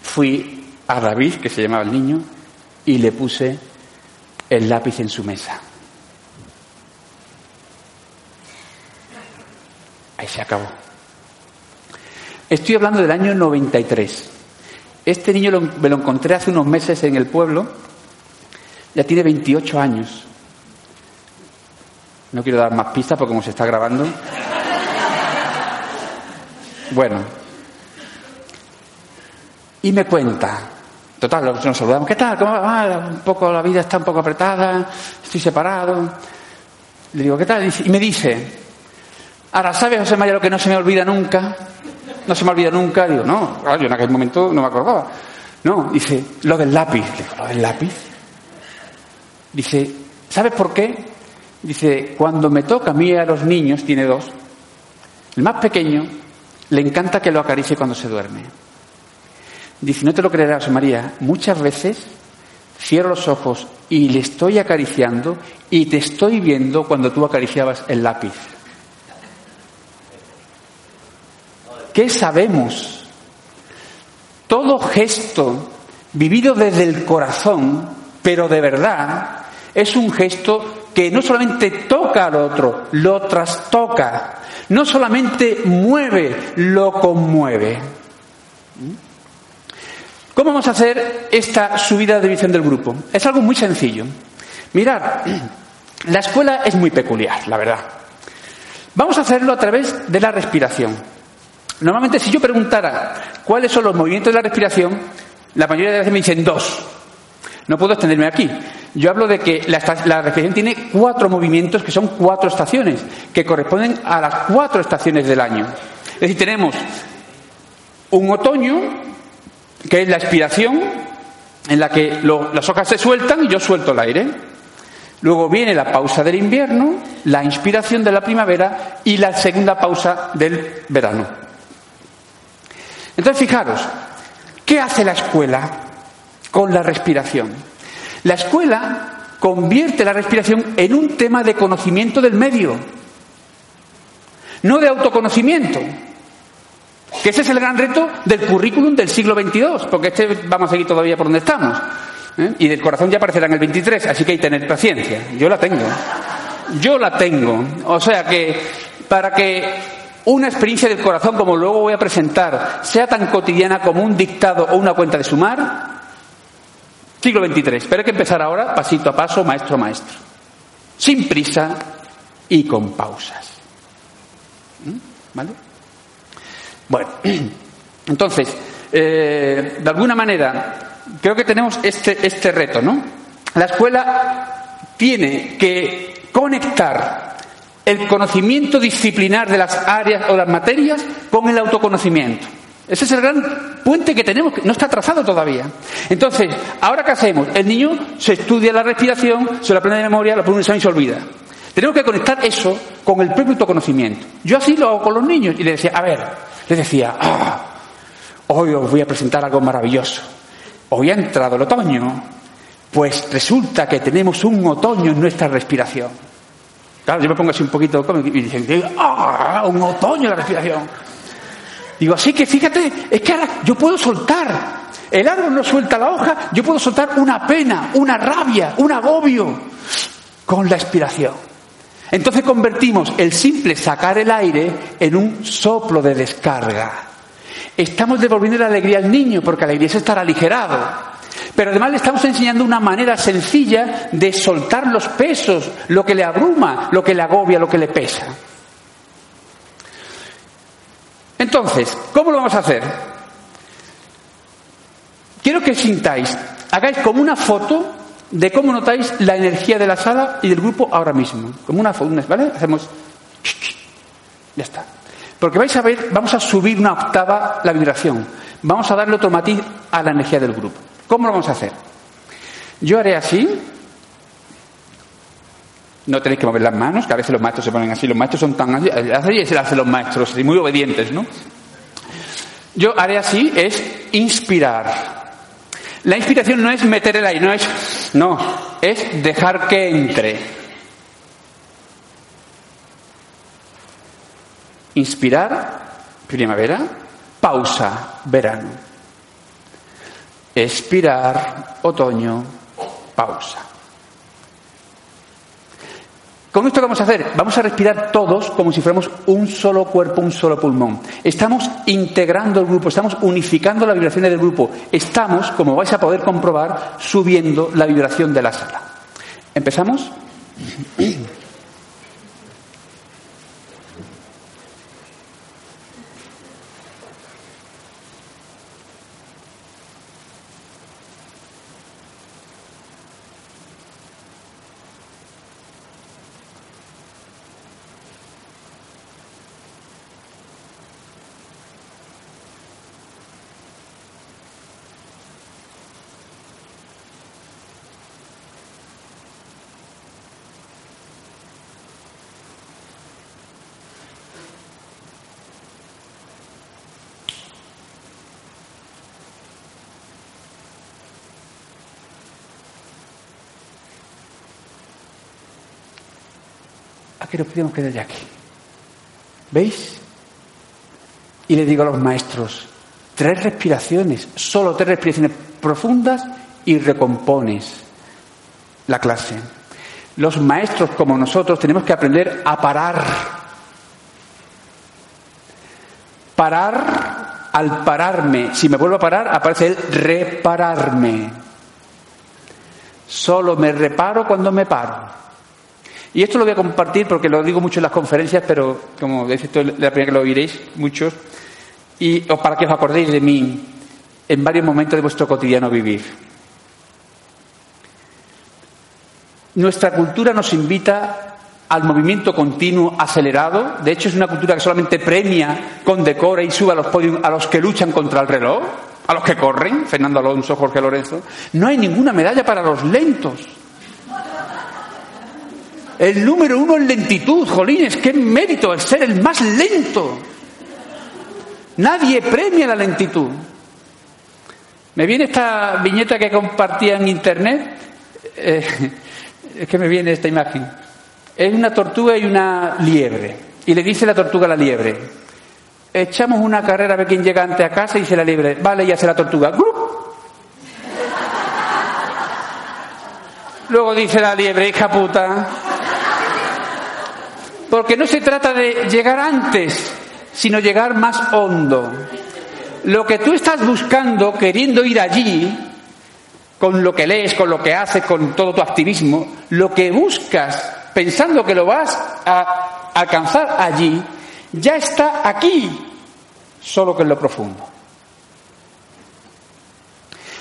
Fui a David, que se llamaba el niño, y le puse el lápiz en su mesa. Ahí se acabó. Estoy hablando del año 93. Este niño me lo encontré hace unos meses en el pueblo. Ya tiene 28 años. No quiero dar más pistas porque como se está grabando. Bueno. Y me cuenta. Total, nos saludamos. ¿Qué tal? ¿Cómo va? Ah, un poco, la vida está un poco apretada. Estoy separado. Le digo, ¿qué tal? Y me dice, ahora, ¿sabes, José María, lo que no se me olvida nunca? no se me olvida nunca. Digo, no, yo en aquel momento no me acordaba. No, dice, lo del lápiz. Digo, ¿lo del lápiz? Dice, ¿sabes por qué? Dice, cuando me toca a mí a los niños, tiene dos, el más pequeño le encanta que lo acaricie cuando se duerme. Dice, no te lo creerás, María, muchas veces cierro los ojos y le estoy acariciando y te estoy viendo cuando tú acariciabas el lápiz. ¿Qué sabemos? Todo gesto vivido desde el corazón, pero de verdad, es un gesto que no solamente toca al otro, lo trastoca, no solamente mueve, lo conmueve. ¿Cómo vamos a hacer esta subida de visión del grupo? Es algo muy sencillo. Mirad, la escuela es muy peculiar, la verdad. Vamos a hacerlo a través de la respiración. Normalmente si yo preguntara cuáles son los movimientos de la respiración, la mayoría de veces me dicen dos. No puedo extenderme aquí. Yo hablo de que la, respiración tiene cuatro movimientos que son cuatro estaciones, que corresponden a las cuatro estaciones del año. Es decir, tenemos un otoño, que es la expiración, en la que las hojas se sueltan y yo suelto el aire. Luego viene la pausa del invierno, la inspiración de la primavera y la segunda pausa del verano. Entonces, fijaros, ¿qué hace la escuela con la respiración? La escuela convierte la respiración en un tema de conocimiento del medio, no de autoconocimiento. Que ese es el gran reto del currículum del siglo XXII, porque este vamos a seguir todavía por donde estamos. ¿eh? Y del corazón ya aparecerá en el 23, así que hay que tener paciencia. Yo la tengo. Yo la tengo. O sea que para que una experiencia del corazón, como luego voy a presentar, sea tan cotidiana como un dictado o una cuenta de sumar, siglo XXIII. Pero hay que empezar ahora, pasito a paso, maestro a maestro. Sin prisa y con pausas. ¿Mm? ¿Vale? Bueno, entonces, eh, de alguna manera, creo que tenemos este, este reto, ¿no? La escuela tiene que conectar el conocimiento disciplinar de las áreas o las materias con el autoconocimiento. Ese es el gran puente que tenemos, que no está trazado todavía. Entonces, ¿ahora qué hacemos? El niño se estudia la respiración, se lo aprende de memoria, lo pone un examen y se olvida. Tenemos que conectar eso con el propio autoconocimiento. Yo así lo hago con los niños y les decía, a ver, les decía, ah, hoy os voy a presentar algo maravilloso. Hoy ha entrado el otoño, pues resulta que tenemos un otoño en nuestra respiración. Claro, yo me pongo así un poquito y dicen, ¡ah! Un otoño la respiración. Digo, así que fíjate, es que ahora yo puedo soltar. El árbol no suelta la hoja, yo puedo soltar una pena, una rabia, un agobio con la expiración. Entonces convertimos el simple sacar el aire en un soplo de descarga. Estamos devolviendo la alegría al niño porque la alegría es estar aligerado. Pero además le estamos enseñando una manera sencilla de soltar los pesos, lo que le abruma, lo que le agobia, lo que le pesa. Entonces, ¿cómo lo vamos a hacer? Quiero que sintáis hagáis como una foto de cómo notáis la energía de la sala y del grupo ahora mismo. Como una foto, ¿vale? Hacemos... Ya está. Porque vais a ver, vamos a subir una octava la vibración. Vamos a darle otro matiz a la energía del grupo. ¿Cómo lo vamos a hacer? Yo haré así. No tenéis que mover las manos, que a veces los maestros se ponen así. Los maestros son tan... Así se hacen los maestros, muy obedientes, ¿no? Yo haré así, es inspirar. La inspiración no es meter el aire, no es, no, es dejar que entre. Inspirar, primavera, pausa, verano. Expirar, otoño, pausa. ¿Con esto qué vamos a hacer? Vamos a respirar todos como si fuéramos un solo cuerpo, un solo pulmón. Estamos integrando el grupo, estamos unificando las vibraciones del grupo. Estamos, como vais a poder comprobar, subiendo la vibración de la sala. ¿Empezamos? Que podemos quedar ya aquí. ¿Veis? Y le digo a los maestros, tres respiraciones, solo tres respiraciones profundas y recompones la clase. Los maestros como nosotros tenemos que aprender a parar. Parar, al pararme, si me vuelvo a parar, aparece el repararme. Solo me reparo cuando me paro. Y esto lo voy a compartir porque lo digo mucho en las conferencias, pero como de esto es la primera que lo oiréis, muchos, y para que os acordéis de mí en varios momentos de vuestro cotidiano vivir. Nuestra cultura nos invita al movimiento continuo acelerado. De hecho, es una cultura que solamente premia, condecora y sube a los podios a los que luchan contra el reloj, a los que corren, Fernando Alonso, Jorge Lorenzo. No hay ninguna medalla para los lentos. El número uno en lentitud, jolines, qué mérito el ser el más lento. Nadie premia la lentitud. Me viene esta viñeta que compartía en internet, eh, es que me viene esta imagen. Es una tortuga y una liebre. Y le dice la tortuga a la liebre, echamos una carrera a ver quién llega antes a casa y dice la liebre, vale, y hace la tortuga, Luego dice la liebre, hija puta, porque no se trata de llegar antes, sino llegar más hondo. Lo que tú estás buscando, queriendo ir allí, con lo que lees, con lo que haces, con todo tu activismo, lo que buscas pensando que lo vas a alcanzar allí, ya está aquí, solo que en lo profundo.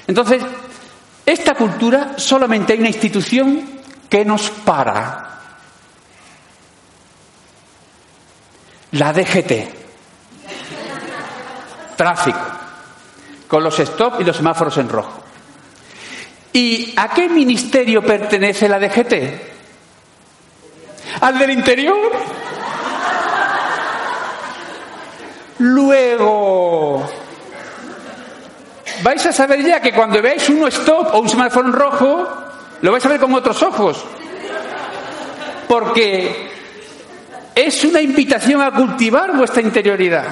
Entonces, esta cultura solamente hay una institución que nos para, La DGT. Tráfico. Con los stop y los semáforos en rojo. ¿Y a qué ministerio pertenece la DGT? ¿Al del interior? Luego, vais a saber ya que cuando veáis uno stop o un semáforo en rojo, lo vais a ver con otros ojos. Porque es una invitación a cultivar vuestra interioridad.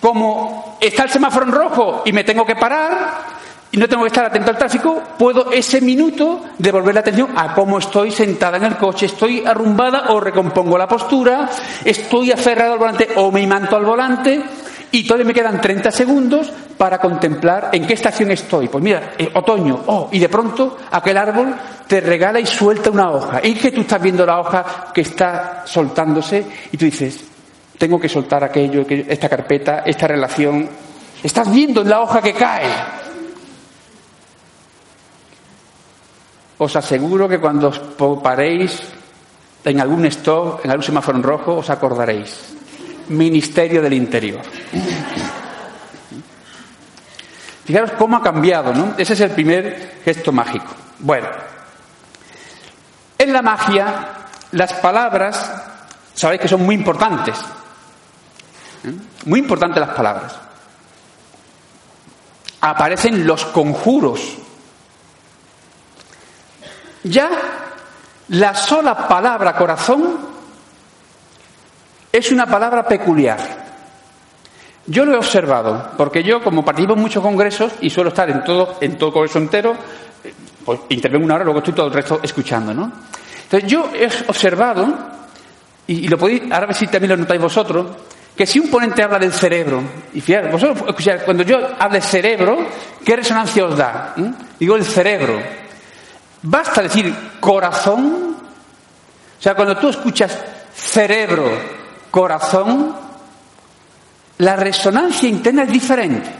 Como está el semáforo en rojo y me tengo que parar y no tengo que estar atento al tráfico, puedo ese minuto devolver la atención a cómo estoy sentada en el coche, estoy arrumbada o recompongo la postura, estoy aferrado al volante o me imanto al volante y todavía me quedan 30 segundos para contemplar en qué estación estoy. Pues mira, eh, otoño, oh, y de pronto aquel árbol te regala y suelta una hoja. Y que tú estás viendo la hoja que está soltándose y tú dices, tengo que soltar aquello, esta carpeta, esta relación. Estás viendo en la hoja que cae. os aseguro que cuando os paréis en algún stop, en algún semáforo en rojo, os acordaréis. Ministerio del Interior. Fijaros cómo ha cambiado, ¿no? Ese es el primer gesto mágico. Bueno, en la magia las palabras, sabéis que son muy importantes. ¿eh? Muy importantes las palabras. Aparecen los conjuros. Ya la sola palabra corazón es una palabra peculiar. Yo lo he observado, porque yo, como participo en muchos congresos y suelo estar en todo, en todo congreso entero, pues intervengo una hora, luego estoy todo el resto escuchando, ¿no? Entonces yo he observado, y, lo podéis, ahora a ver si también lo notáis vosotros, que si un ponente habla del cerebro, y fíjate, vosotros escucháis, cuando yo hablo de cerebro, ¿qué resonancia os da? ¿Mm? Digo el cerebro. Basta decir corazón. O sea, cuando tú escuchas cerebro, corazón, la resonancia interna es diferente.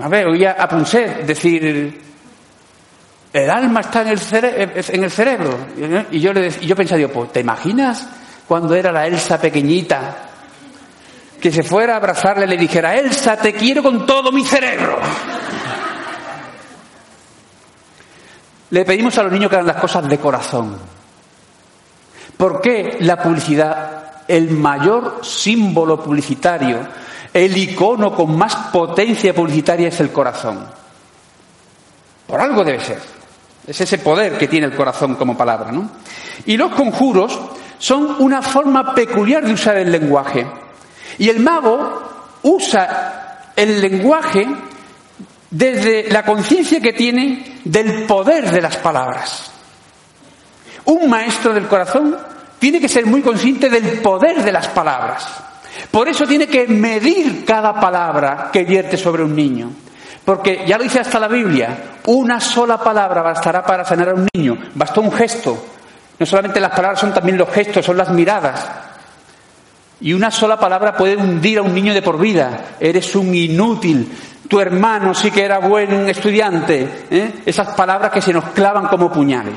A ver, oía a Punset decir, el alma está en el, cerebro. Y yo, le, y yo pensaba, pues, ¿te imaginas cuando era la Elsa pequeñita? Que se fuera a abrazarle y le dijera, Elsa, te quiero con todo mi cerebro. Le pedimos a los niños que hagan las cosas de corazón. ¿Por qué la publicidad, el mayor símbolo publicitario, el icono con más potencia publicitaria es el corazón? Por algo debe ser. Es ese poder que tiene el corazón como palabra, ¿no? Y los conjuros son una forma peculiar de usar el lenguaje. Y el mago usa el lenguaje desde la conciencia que tiene del poder de las palabras. Un maestro del corazón tiene que ser muy consciente del poder de las palabras. Por eso tiene que medir cada palabra que vierte sobre un niño. Porque ya lo dice hasta la Biblia, una sola palabra bastará para sanar a un niño. Bastó un gesto. No solamente las palabras son también los gestos, son las miradas. Y una sola palabra puede hundir a un niño de por vida. Eres un inútil, tu hermano sí que era buen estudiante, ¿eh? esas palabras que se nos clavan como puñales.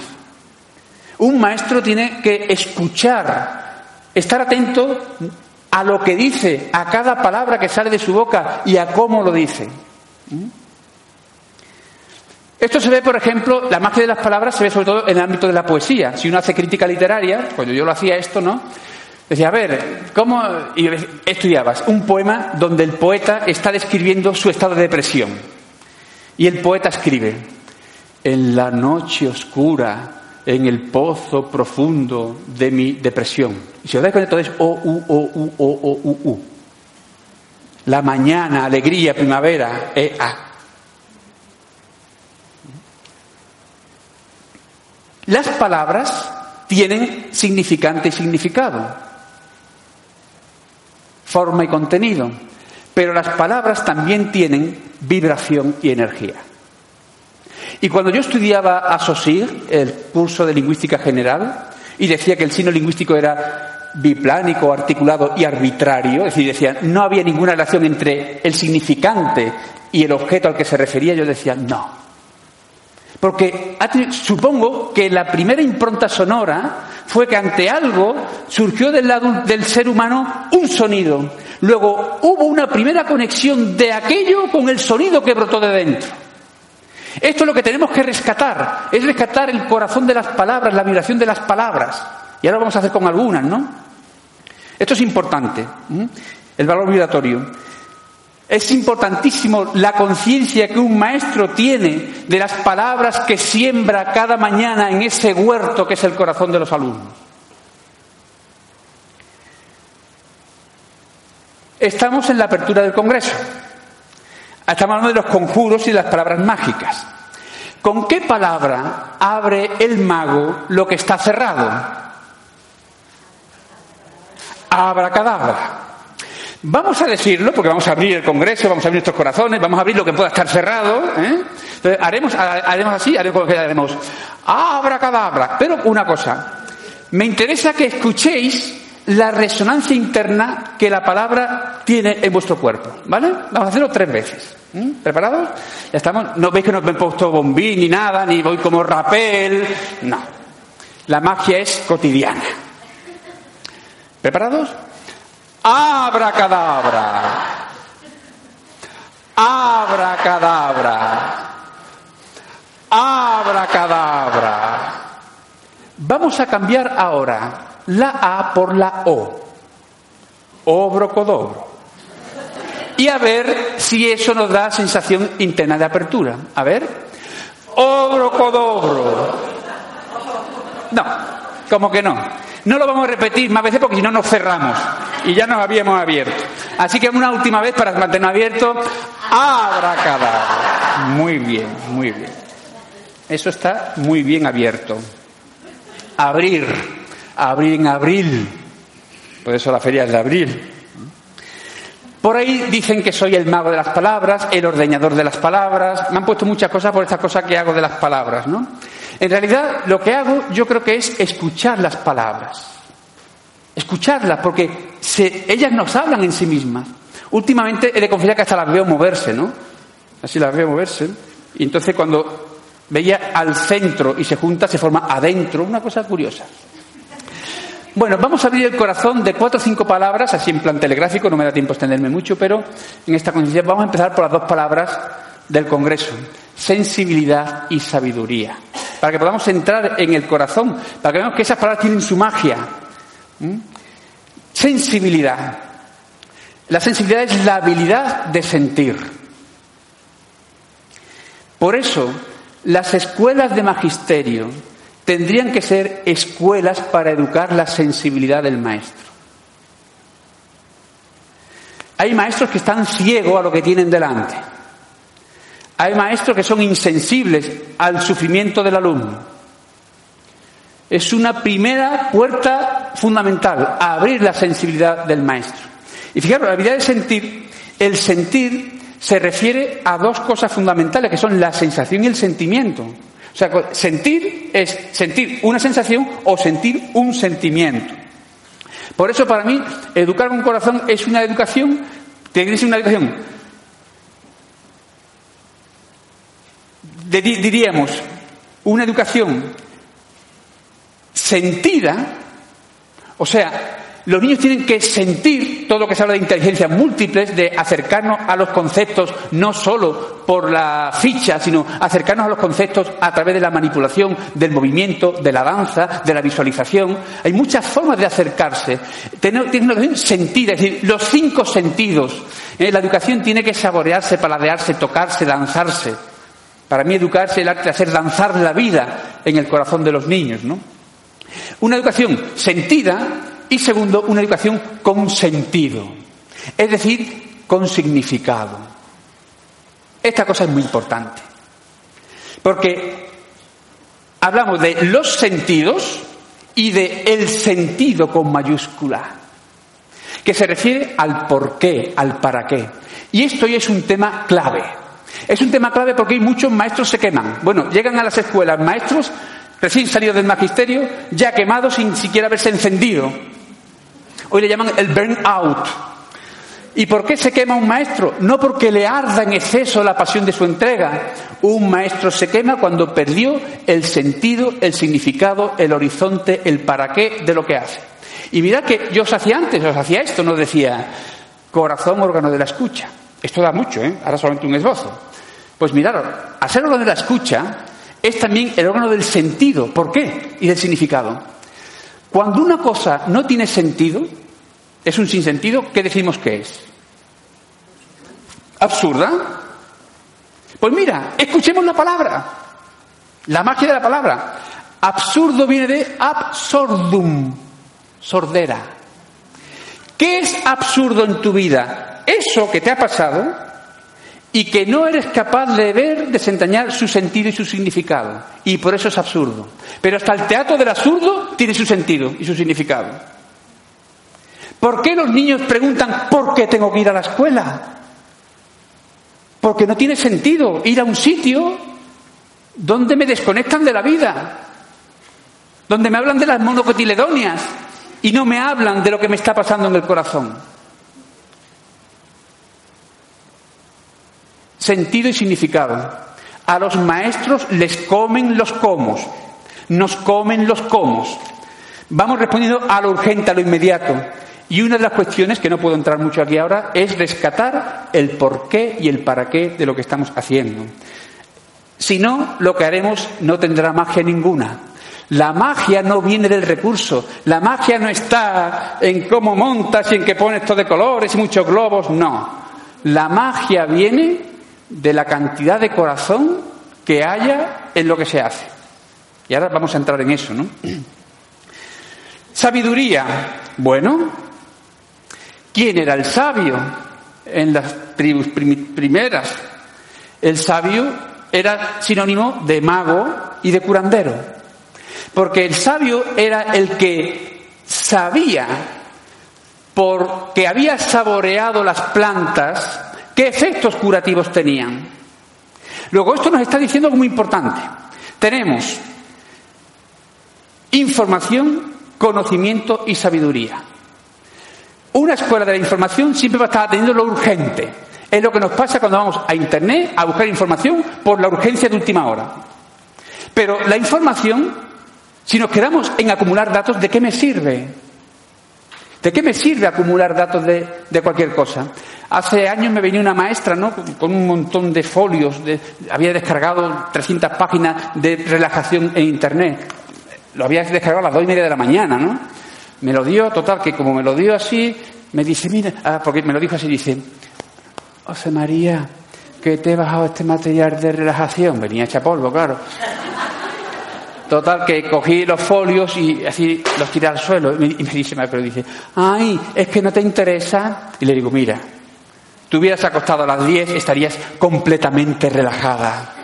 Un maestro tiene que escuchar, estar atento a lo que dice, a cada palabra que sale de su boca y a cómo lo dice. ¿Mm? Esto se ve, por ejemplo, la magia de las palabras se ve sobre todo en el ámbito de la poesía. Si uno hace crítica literaria, cuando yo lo hacía esto, ¿no? Decía, a ver, ¿cómo y estudiabas? Un poema donde el poeta está describiendo su estado de depresión. Y el poeta escribe, en la noche oscura, en el pozo profundo de mi depresión. Y si os dais cuenta, todo es O, U, O, U, O, O, U, U. La mañana, alegría, primavera, E, A. Las palabras tienen significante y significado forma y contenido, pero las palabras también tienen vibración y energía. Y cuando yo estudiaba a SOSIR, el curso de lingüística general, y decía que el signo lingüístico era biplánico, articulado y arbitrario, es decir, decía, no había ninguna relación entre el significante y el objeto al que se refería, yo decía, no. Porque supongo que la primera impronta sonora fue que ante algo surgió del lado del ser humano un sonido. Luego hubo una primera conexión de aquello con el sonido que brotó de dentro. Esto es lo que tenemos que rescatar, es rescatar el corazón de las palabras, la vibración de las palabras. Y ahora lo vamos a hacer con algunas, ¿no? Esto es importante, el valor vibratorio. Es importantísimo la conciencia que un maestro tiene de las palabras que siembra cada mañana en ese huerto que es el corazón de los alumnos. Estamos en la apertura del Congreso. Estamos hablando de los conjuros y las palabras mágicas. ¿Con qué palabra abre el mago lo que está cerrado? Abracadabra. Vamos a decirlo, porque vamos a abrir el Congreso, vamos a abrir nuestros corazones, vamos a abrir lo que pueda estar cerrado. ¿eh? Entonces, haremos, haremos así, haremos, haremos cadabra. Pero una cosa, me interesa que escuchéis la resonancia interna que la palabra tiene en vuestro cuerpo. ¿Vale? Vamos a hacerlo tres veces. ¿Preparados? Ya estamos. No veis que no me he puesto bombín ni nada, ni voy como rapel. No. La magia es cotidiana. ¿Preparados? Abra cadabra. Abra cadabra. Abra cadabra. Vamos a cambiar ahora la A por la O. Obrocodobro. Y a ver si eso nos da sensación interna de apertura. A ver. Obrocodobro. No, como que no. No lo vamos a repetir más veces porque si no nos cerramos. Y ya nos habíamos abierto. Así que una última vez para mantener abierto. Abracadabra. Muy bien, muy bien. Eso está muy bien abierto. Abrir. Abrir en abril. Por eso la feria es de abril. Por ahí dicen que soy el mago de las palabras, el ordeñador de las palabras. Me han puesto muchas cosas por esta cosa que hago de las palabras, ¿no? En realidad, lo que hago yo creo que es escuchar las palabras. Escucharlas, porque ellas nos hablan en sí mismas. Últimamente he de confesar que hasta las veo moverse, ¿no? Así las veo moverse. Y entonces cuando veía al centro y se junta, se forma adentro, una cosa curiosa. Bueno, vamos a abrir el corazón de cuatro o cinco palabras, así en plan telegráfico, no me da tiempo a extenderme mucho, pero en esta condición vamos a empezar por las dos palabras del Congreso, sensibilidad y sabiduría, para que podamos entrar en el corazón, para que veamos que esas palabras tienen su magia. ¿Mm? Sensibilidad. La sensibilidad es la habilidad de sentir. Por eso, las escuelas de magisterio tendrían que ser escuelas para educar la sensibilidad del maestro. Hay maestros que están ciegos a lo que tienen delante. Hay maestros que son insensibles al sufrimiento del alumno. Es una primera puerta fundamental, abrir la sensibilidad del maestro. Y fijaros, la habilidad de sentir, el sentir se refiere a dos cosas fundamentales, que son la sensación y el sentimiento. O sea, sentir es sentir una sensación o sentir un sentimiento. Por eso para mí educar con corazón es una educación, tiene que ser una educación, diríamos, una educación sentida, o sea, los niños tienen que sentir todo lo que se habla de inteligencias múltiples, de acercarnos a los conceptos no solo por la ficha, sino acercarnos a los conceptos a través de la manipulación, del movimiento, de la danza, de la visualización. Hay muchas formas de acercarse. Tiene una educación sentida, es decir, los cinco sentidos. Eh, la educación tiene que saborearse, paladearse, tocarse, danzarse. Para mí educarse es el arte de hacer danzar la vida en el corazón de los niños, ¿no? Una educación sentida y segundo, una educación con sentido, es decir, con significado. Esta cosa es muy importante, porque hablamos de los sentidos y de el sentido con mayúscula, que se refiere al por qué, al para qué. Y esto es un tema clave. Es un tema clave porque hay muchos maestros se queman. Bueno, llegan a las escuelas maestros recién salidos del magisterio, ya quemados sin siquiera haberse encendido. Hoy le llaman el burnout. ¿Y por qué se quema un maestro? No porque le arda en exceso la pasión de su entrega. Un maestro se quema cuando perdió el sentido, el significado, el horizonte, el para qué de lo que hace. Y mirad que yo os hacía antes, os hacía esto, nos decía corazón, órgano de la escucha. Esto da mucho, ¿eh? Ahora solamente un esbozo. Pues mirad, hacer órgano de la escucha es también el órgano del sentido. ¿Por qué? Y del significado. Cuando una cosa no tiene sentido, es un sinsentido, ¿qué decimos que es? ¿Absurda? Pues mira, escuchemos la palabra, la magia de la palabra. Absurdo viene de absurdum, sordera. ¿Qué es absurdo en tu vida? Eso que te ha pasado y que no eres capaz de ver, desentrañar su sentido y su significado. Y por eso es absurdo. Pero hasta el teatro del absurdo tiene su sentido y su significado. ¿Por qué los niños preguntan por qué tengo que ir a la escuela? Porque no tiene sentido ir a un sitio donde me desconectan de la vida, donde me hablan de las monocotiledonias, y no me hablan de lo que me está pasando en el corazón. Sentido y significado. A los maestros les comen los comos, nos comen los comos. Vamos respondiendo a lo urgente, a lo inmediato. Y una de las cuestiones, que no puedo entrar mucho aquí ahora, es rescatar el porqué y el para qué de lo que estamos haciendo. Si no, lo que haremos no tendrá magia ninguna. La magia no viene del recurso, la magia no está en cómo montas y en qué pones todo de colores y muchos globos, no. La magia viene de la cantidad de corazón que haya en lo que se hace. Y ahora vamos a entrar en eso, ¿no? Sabiduría. Bueno, ¿quién era el sabio en las tribus primeras? El sabio era sinónimo de mago y de curandero. Porque el sabio era el que sabía, porque había saboreado las plantas, ¿Qué efectos curativos tenían? Luego, esto nos está diciendo algo muy importante. Tenemos información, conocimiento y sabiduría. Una escuela de la información siempre va a estar atendiendo lo urgente. Es lo que nos pasa cuando vamos a Internet a buscar información por la urgencia de última hora. Pero la información, si nos quedamos en acumular datos, ¿de qué me sirve? ¿De qué me sirve acumular datos de, de cualquier cosa? Hace años me venía una maestra, ¿no? Con un montón de folios, había descargado 300 páginas de relajación en Internet. Lo había descargado a las dos y media de la mañana, ¿no? Me lo dio, total, que como me lo dio así, me dice, mira, ah, porque me lo dijo así, dice, José María, que te he bajado este material de relajación. Venía hecha polvo, claro. Total, que cogí los folios y así los tiré al suelo. Y me dice, pero dice, ay, es que no te interesa. Y le digo, mira, te hubieras acostado a las 10, estarías completamente relajada.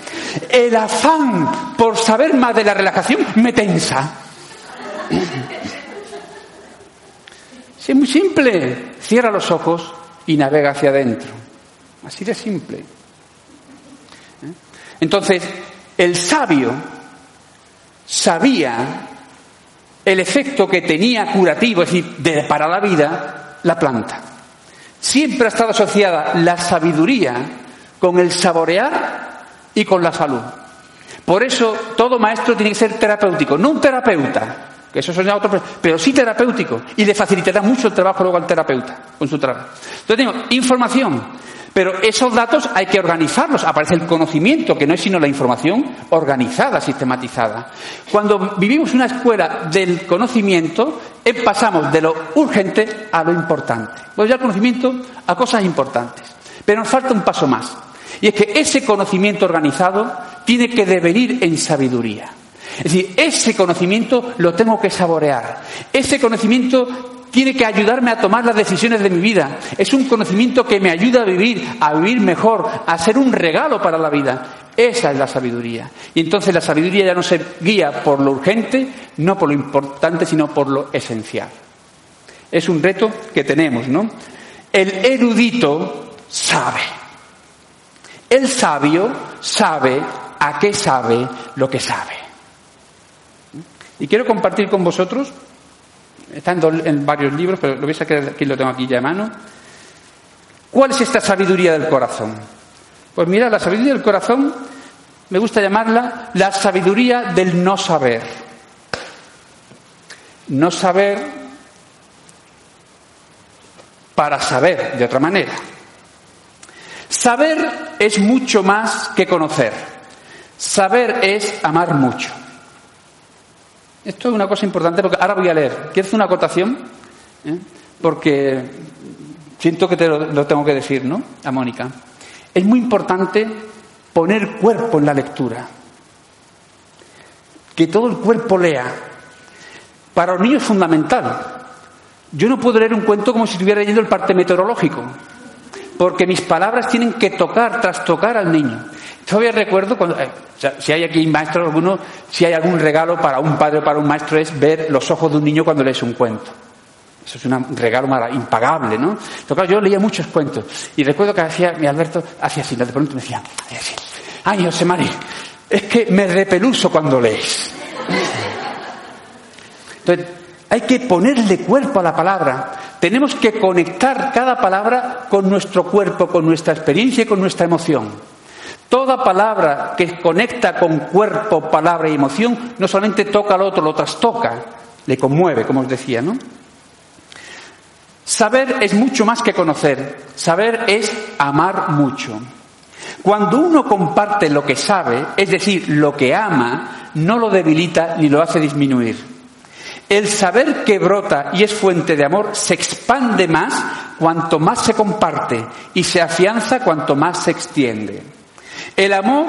El afán por saber más de la relajación me tensa. es muy simple. Cierra los ojos y navega hacia adentro. Así de simple. ¿Eh? Entonces, el sabio sabía el efecto que tenía curativo, es decir, de, para la vida, la planta. Siempre ha estado asociada la sabiduría con el saborear y con la salud. Por eso todo maestro tiene que ser terapéutico, no un terapeuta, que eso son otros, pero sí terapéutico. Y le facilitará mucho el trabajo luego al terapeuta con su trabajo. Entonces tengo información, pero esos datos hay que organizarlos. Aparece el conocimiento, que no es sino la información organizada, sistematizada. Cuando vivimos una escuela del conocimiento, eh, pasamos de lo urgente a lo importante. Pues ya el conocimiento a cosas importantes. Pero nos falta un paso más. Y es que ese conocimiento organizado tiene que devenir en sabiduría. Es decir, ese conocimiento lo tengo que saborear. Ese conocimiento tiene que ayudarme a tomar las decisiones de mi vida. Es un conocimiento que me ayuda a vivir, a vivir mejor, a ser un regalo para la vida. Esa es la sabiduría. Y entonces la sabiduría ya no se guía por lo urgente, no por lo importante, sino por lo esencial. Es un reto que tenemos, ¿no? El erudito sabe. El sabio sabe a qué sabe lo que sabe. Y quiero compartir con vosotros Está en, varios libros, pero lo veis aquí, lo tengo aquí ya a mano. ¿Cuál es esta sabiduría del corazón? Pues mira, la sabiduría del corazón me gusta llamarla la sabiduría del no saber. No saber para saber de otra manera. Saber es mucho más que conocer. Saber es amar mucho. Esto es una cosa importante porque ahora voy a leer. ¿Quieres una acotación? ¿Eh? Porque siento que te lo, tengo que decir, ¿no? A Mónica. Es muy importante poner cuerpo en la lectura. Que todo el cuerpo lea. Para los niños es fundamental. Yo no puedo leer un cuento como si estuviera leyendo el parte meteorológico. Porque mis palabras tienen que tocar, trastocar al niño. Todavía recuerdo cuando, eh, si hay aquí maestro alguno, si hay algún regalo para un padre o para un maestro es ver los ojos de un niño cuando lees un cuento. Eso es un regalo impagable, ¿no? Pero yo leía muchos cuentos y recuerdo que hacía, mi Alberto hacía así, de pronto me decía, ay José Mari, es que me repeluso cuando lees. Entonces, hay que ponerle cuerpo a la palabra. Tenemos que conectar cada palabra con nuestro cuerpo, con nuestra experiencia y con nuestra emoción. Toda palabra que conecta con cuerpo, palabra y emoción no solamente toca al otro, lo trastoca, le conmueve, como os decía, ¿no? Saber es mucho más que conocer. Saber es amar mucho. Cuando uno comparte lo que sabe, es decir, lo que ama, no lo debilita ni lo hace disminuir. El saber que brota y es fuente de amor se expande más cuanto más se comparte y se afianza cuanto más se extiende. El amor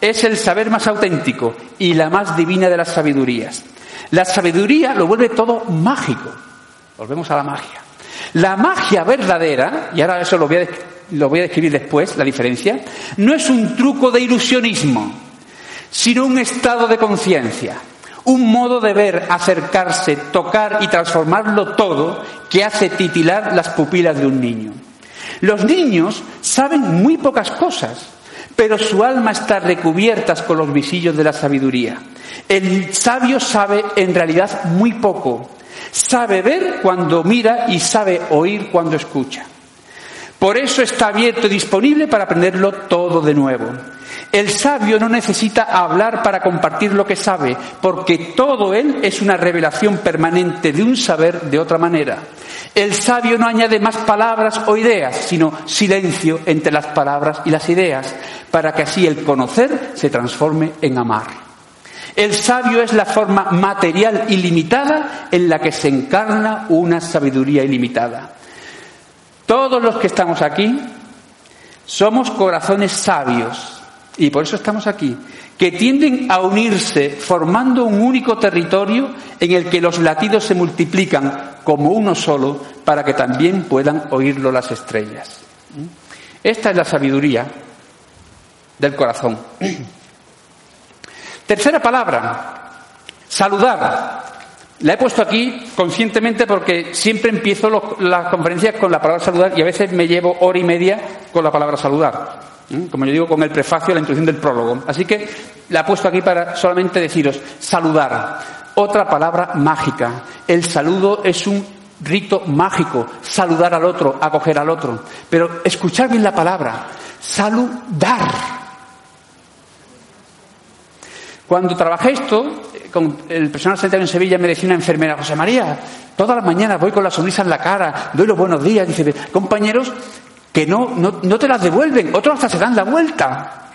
es el saber más auténtico y la más divina de las sabidurías. La sabiduría lo vuelve todo mágico. Volvemos a la magia. La magia verdadera, y ahora eso lo voy a, a describir después, la diferencia, no es un truco de ilusionismo, sino un estado de conciencia un modo de ver, acercarse, tocar y transformarlo todo que hace titilar las pupilas de un niño. Los niños saben muy pocas cosas, pero su alma está recubierta con los visillos de la sabiduría. El sabio sabe en realidad muy poco. Sabe ver cuando mira y sabe oír cuando escucha. Por eso está abierto y disponible para aprenderlo todo de nuevo. El sabio no necesita hablar para compartir lo que sabe, porque todo él es una revelación permanente de un saber de otra manera. El sabio no añade más palabras o ideas, sino silencio entre las palabras y las ideas, para que así el conocer se transforme en amar. El sabio es la forma material ilimitada en la que se encarna una sabiduría ilimitada. Todos los que estamos aquí somos corazones sabios, y por eso estamos aquí, que tienden a unirse formando un único territorio en el que los latidos se multiplican como uno solo para que también puedan oírlo las estrellas. Esta es la sabiduría del corazón. Tercera palabra, saludar. La he puesto aquí conscientemente porque siempre empiezo las conferencias con la palabra saludar y a veces me llevo hora y media con la palabra saludar. Como yo digo, con el prefacio, la introducción del prólogo. Así que la he puesto aquí para solamente deciros, saludar. Otra palabra mágica. El saludo es un rito mágico, saludar al otro, acoger al otro. Pero escuchar bien la palabra, saludar. Cuando trabajé esto, con el personal sanitario en Sevilla me decía una enfermera, José María, todas las mañanas voy con la sonrisa en la cara, doy los buenos días, dice, compañeros, que no, no, te las devuelven, otros hasta se dan la vuelta.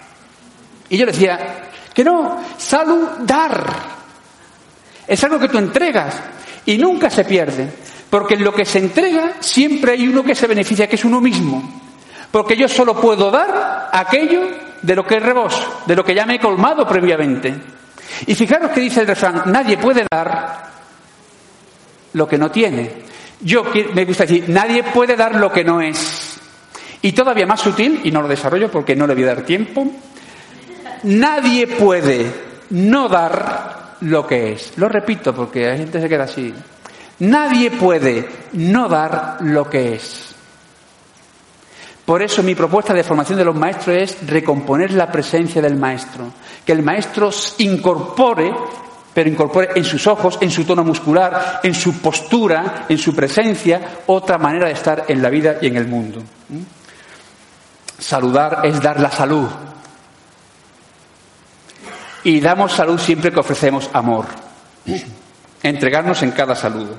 Y yo decía, que no, saludar. Es algo que tú entregas y nunca se pierde, porque en lo que se entrega siempre hay uno que se beneficia, que es uno mismo. Porque yo solo puedo dar aquello de lo que es reboso, de lo que ya me he colmado previamente. Y fijaros que dice el refrán, nadie puede dar lo que no tiene. Yo me gusta decir, nadie puede dar lo que no es. Y todavía más sutil, y no lo desarrollo porque no le voy a dar tiempo, nadie puede no dar lo que es. Lo repito porque la gente se queda así. Nadie puede no dar lo que es. Por eso mi propuesta de formación de los maestros es recomponer la presencia del maestro, que el maestro incorpore, pero incorpore en sus ojos, en su tono muscular, en su postura, en su presencia, otra manera de estar en la vida y en el mundo. Saludar es dar la salud. Y damos salud siempre que ofrecemos amor. Entregarnos en cada saludo.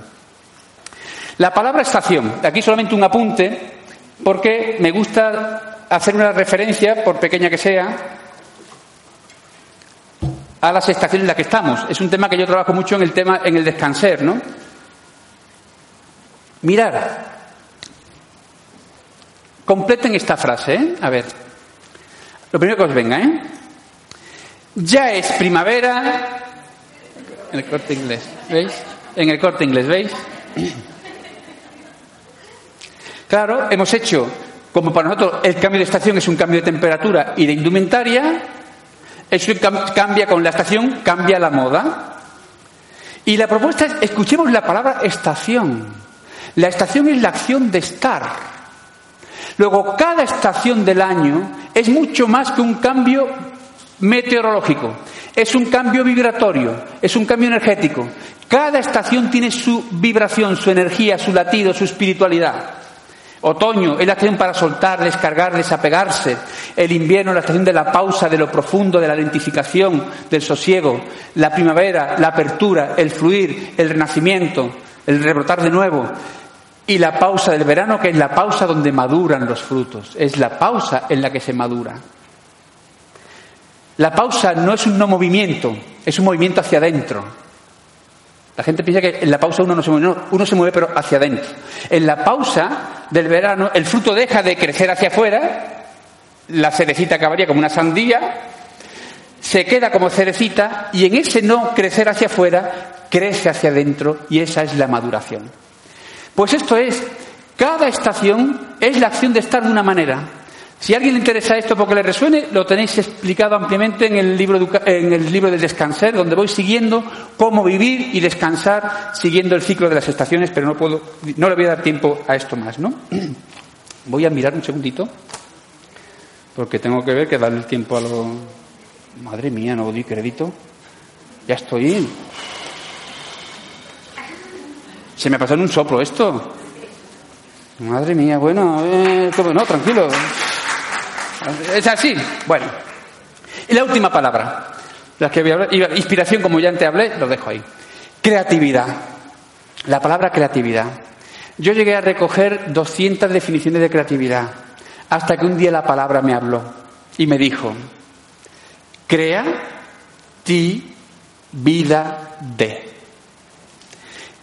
La palabra estación, aquí solamente un apunte, porque me gusta hacer una referencia, por pequeña que sea, a las estaciones en las que estamos. Es un tema que yo trabajo mucho en el tema, en el descanser, ¿no? Mirar, Completen esta frase, ¿eh? A ver. Lo primero que os venga, ¿eh? Ya es primavera. En el corte inglés, ¿veis? En el corte inglés, ¿veis? Claro, hemos hecho, como para nosotros el cambio de estación es un cambio de temperatura y de indumentaria, eso cambia con la estación, cambia la moda. Y la propuesta es, escuchemos la palabra estación. La estación es la acción de estar. Luego, cada estación del año es mucho más que un cambio meteorológico, es un cambio vibratorio, es un cambio energético. Cada estación tiene su vibración, su energía, su latido, su espiritualidad. Otoño es la estación para soltar, descargar, desapegarse. El invierno es la estación de la pausa, de lo profundo, de la lentificación, del sosiego. La primavera, la apertura, el fluir, el renacimiento, el rebrotar de nuevo. Y la pausa del verano, que es la pausa donde maduran los frutos. Es la pausa en la que se madura. La pausa no es un no movimiento, es un movimiento hacia adentro. La gente piensa que en la pausa uno no se mueve, no, uno se mueve pero hacia adentro. En la pausa del verano el fruto deja de crecer hacia afuera, la cerecita acabaría como una sandía, se queda como cerecita y en ese no crecer hacia afuera crece hacia adentro y esa es la maduración. Pues esto es, cada estación es la acción de estar de una manera, si a alguien le interesa esto porque le resuene, lo tenéis explicado ampliamente en el libro, en el libro del descansar, donde voy siguiendo cómo vivir y descansar siguiendo el ciclo de las estaciones, pero no puedo, no le voy a dar tiempo a esto más, ¿no? Voy a mirar un segundito, porque tengo que ver que darle tiempo a lo. Madre mía, no di crédito. Ya estoy. Se me pasado en un soplo esto. Madre mía, bueno, eh, no, tranquilo. ¿Es así? Bueno. Y la última palabra, la que voy a hablar, inspiración, como ya antes hablé, lo dejo ahí. Creatividad. La palabra creatividad. Yo llegué a recoger 200 definiciones de creatividad, hasta que un día la palabra me habló y me dijo, crea ti vida de.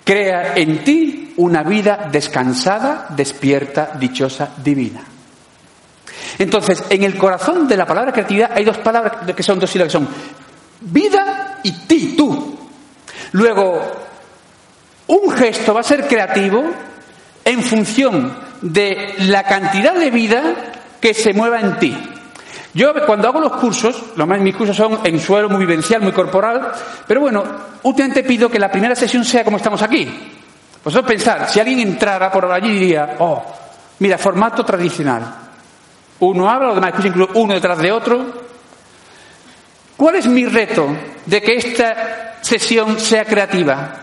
Crea en ti una vida descansada, despierta, dichosa, divina. Entonces, en el corazón de la palabra creatividad hay dos palabras que son dos sílabas, que son vida y ti, tú. Luego, un gesto va a ser creativo en función de la cantidad de vida que se mueva en ti. Yo cuando hago los cursos, lo más mis cursos son en suelo muy vivencial, muy corporal, pero bueno, últimamente pido que la primera sesión sea como estamos aquí. Pues pensar, si alguien entrara por allí diría, oh, mira, formato tradicional. Uno habla, los demás escuchan uno detrás de otro. ¿Cuál es mi reto de que esta sesión sea creativa?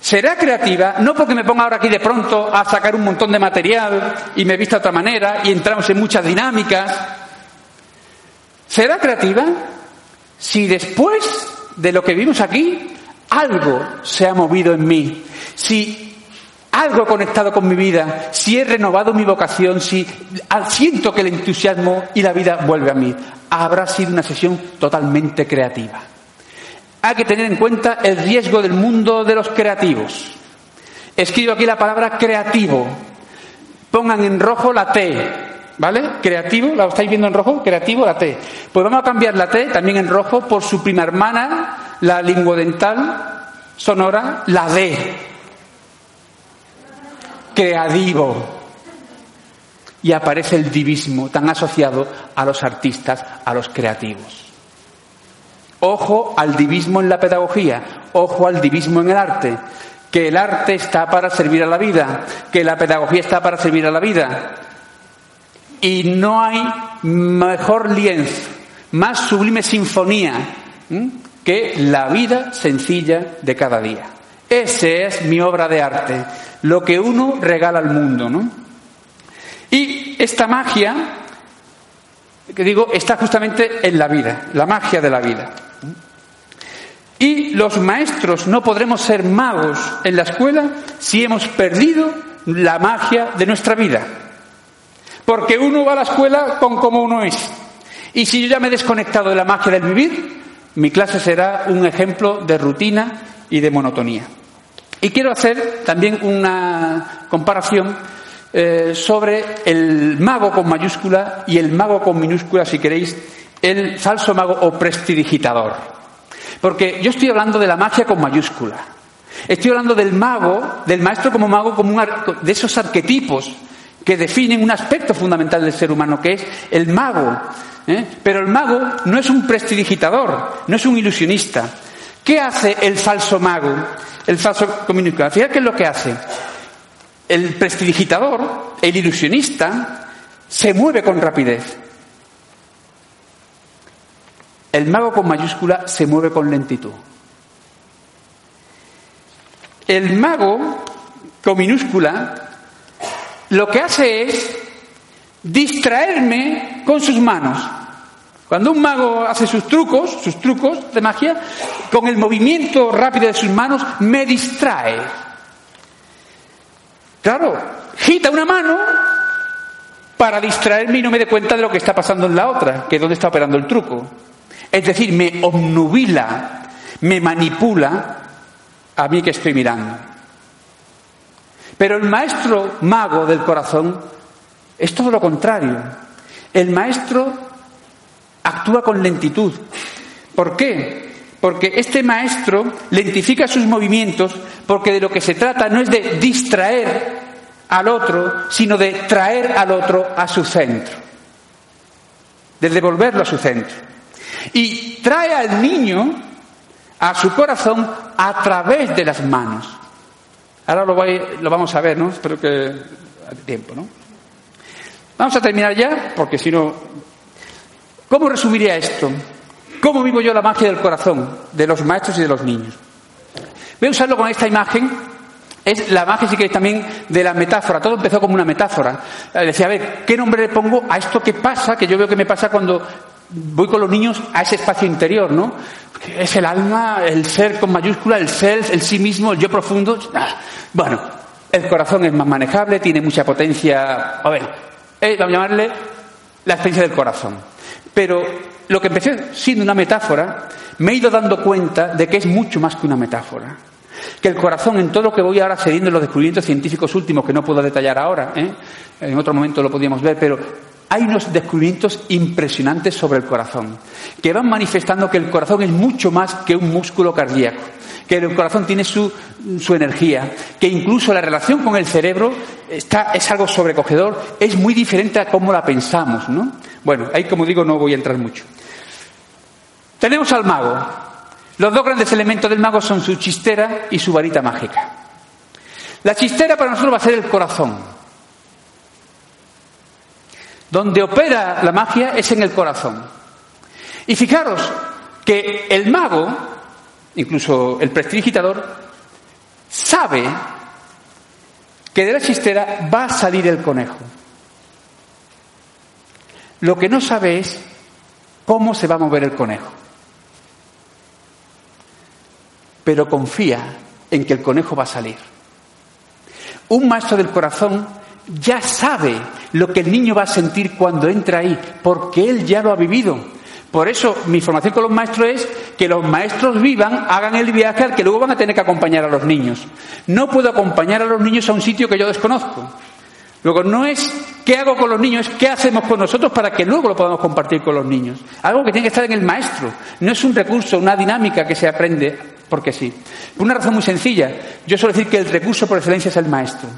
Será creativa no porque me ponga ahora aquí de pronto a sacar un montón de material y me vista de otra manera y entramos en muchas dinámicas. Será creativa si después de lo que vimos aquí algo se ha movido en mí. Si algo conectado con mi vida, si he renovado mi vocación, si siento que el entusiasmo y la vida vuelve a mí, habrá sido una sesión totalmente creativa. Hay que tener en cuenta el riesgo del mundo de los creativos. Escribo aquí la palabra creativo. Pongan en rojo la T, ¿vale? Creativo, ¿la estáis viendo en rojo? Creativo, la T. Pues vamos a cambiar la T también en rojo por su prima hermana, la linguodental sonora, la D creativo. Y aparece el divismo tan asociado a los artistas, a los creativos. Ojo al divismo en la pedagogía, ojo al divismo en el arte, que el arte está para servir a la vida, que la pedagogía está para servir a la vida. Y no hay mejor lienzo, más sublime sinfonía que la vida sencilla de cada día. Ese es mi obra de arte lo que uno regala al mundo, ¿no? Y esta magia, que digo, está justamente en la vida, la magia de la vida. Y los maestros no podremos ser magos en la escuela si hemos perdido la magia de nuestra vida. Porque uno va a la escuela con como uno es. Y si yo ya me he desconectado de la magia del vivir, mi clase será un ejemplo de rutina y de monotonía. Y quiero hacer también una comparación eh, sobre el mago con mayúscula y el mago con minúscula, si queréis, el falso mago o prestidigitador. Porque yo estoy hablando de la magia con mayúscula. Estoy hablando del mago, del maestro como mago, como un de esos arquetipos que definen un aspecto fundamental del ser humano, que es el mago. ¿eh? Pero el mago no es un prestidigitador, no es un ilusionista. ¿Qué hace el falso mago? el falso comunicador. Fíjate qué es lo que hace. El prestidigitador, el ilusionista, se mueve con rapidez. El mago con mayúscula se mueve con lentitud. el mago, con minúscula, lo que hace es distraerme con sus manos. Cuando un mago hace sus trucos, sus trucos de magia, con el movimiento rápido de sus manos me distrae. Claro, gita una mano para distraerme y no me dé cuenta de lo que está pasando en la otra, que es donde está operando el truco. Es decir, me obnubila, me manipula a mí que estoy mirando. Pero el maestro mago del corazón es todo lo contrario. El maestro actúa con lentitud. ¿Por qué? Porque este maestro lentifica sus movimientos porque de lo que se trata no es de distraer al otro, sino de traer al otro a su centro, de devolverlo a su centro. Y trae al niño a su corazón a través de las manos. Ahora lo, lo vamos a ver, ¿no? Espero que tiempo, ¿no? Vamos a terminar ya, porque si no... ¿Cómo resumiría esto? ¿Cómo vivo yo la magia del corazón de los maestros y de los niños? Voy a usarlo con esta imagen. Es la magia, si queréis, también de la metáfora. Todo empezó como una metáfora. Decía, a ver, ¿qué nombre le pongo a esto que pasa, que yo veo que me pasa cuando voy con los niños a ese espacio interior, ¿no? Es el alma, el ser con mayúscula, el self, el sí mismo, el yo profundo. Bueno, el corazón es más manejable, tiene mucha potencia. A ver, eh, vamos a llamarle la experiencia del corazón. Pero lo que empezó siendo una metáfora, me he ido dando cuenta de que es mucho más que una metáfora. Que el corazón, en todo lo que voy ahora cediendo en los descubrimientos científicos últimos, que no puedo detallar ahora, ¿eh? en otro momento lo podíamos ver, pero hay unos descubrimientos impresionantes sobre el corazón, que van manifestando que el corazón es mucho más que un músculo cardíaco, que el corazón tiene su, su energía, que incluso la relación con el cerebro está, es algo sobrecogedor, es muy diferente a cómo la pensamos, ¿no? Bueno, ahí como digo no voy a entrar mucho. Tenemos al mago. Los dos grandes elementos del mago son su chistera y su varita mágica. La chistera para nosotros va a ser el corazón. Donde opera la magia es en el corazón. Y fijaros que el mago, incluso el prestidigitador, sabe que de la chistera va a salir el conejo. Lo que no sabe es cómo se va a mover el conejo. Pero confía en que el conejo va a salir. Un maestro del corazón ya sabe lo que el niño va a sentir cuando entra ahí, porque él ya lo ha vivido. Por eso mi formación con los maestros es que los maestros vivan, hagan el viaje al que luego van a tener que acompañar a los niños. No puedo acompañar a los niños a un sitio que yo desconozco. Luego, no es qué hago con los niños, es qué hacemos con nosotros para que luego lo podamos compartir con los niños. Algo que tiene que estar en el maestro. No es un recurso, una dinámica que se aprende porque sí. Por una razón muy sencilla. Yo suelo decir que el recurso por excelencia es el maestro.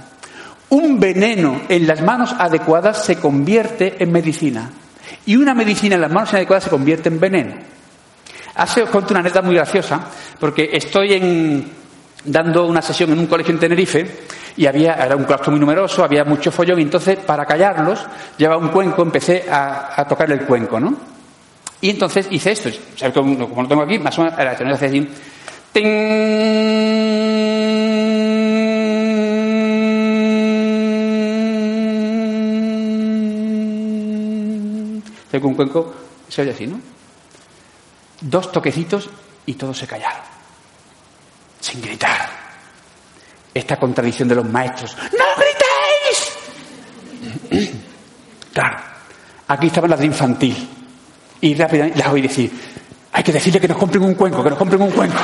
Un veneno en las manos adecuadas se convierte en medicina. Y una medicina en las manos inadecuadas se convierte en veneno. Hace os cuento una anécdota muy graciosa, porque estoy dando una sesión en un colegio en Tenerife y había, era un claustro muy numeroso, había mucho follón, y entonces, para callarlos, llevaba un cuenco, empecé a, tocar el cuenco, ¿no? Y entonces hice esto, como, como lo tengo aquí, más o menos, era esto, ¿no? Con un cuenco, se oye así, ¿no? Dos toquecitos y todos se callaron. Sin gritar. Esta contradicción de los maestros. ¡No gritéis! claro. Aquí estaban las de infantil. Y rápidamente las oí decir, hay que decirle que nos compren un cuenco, que nos compren un cuenco.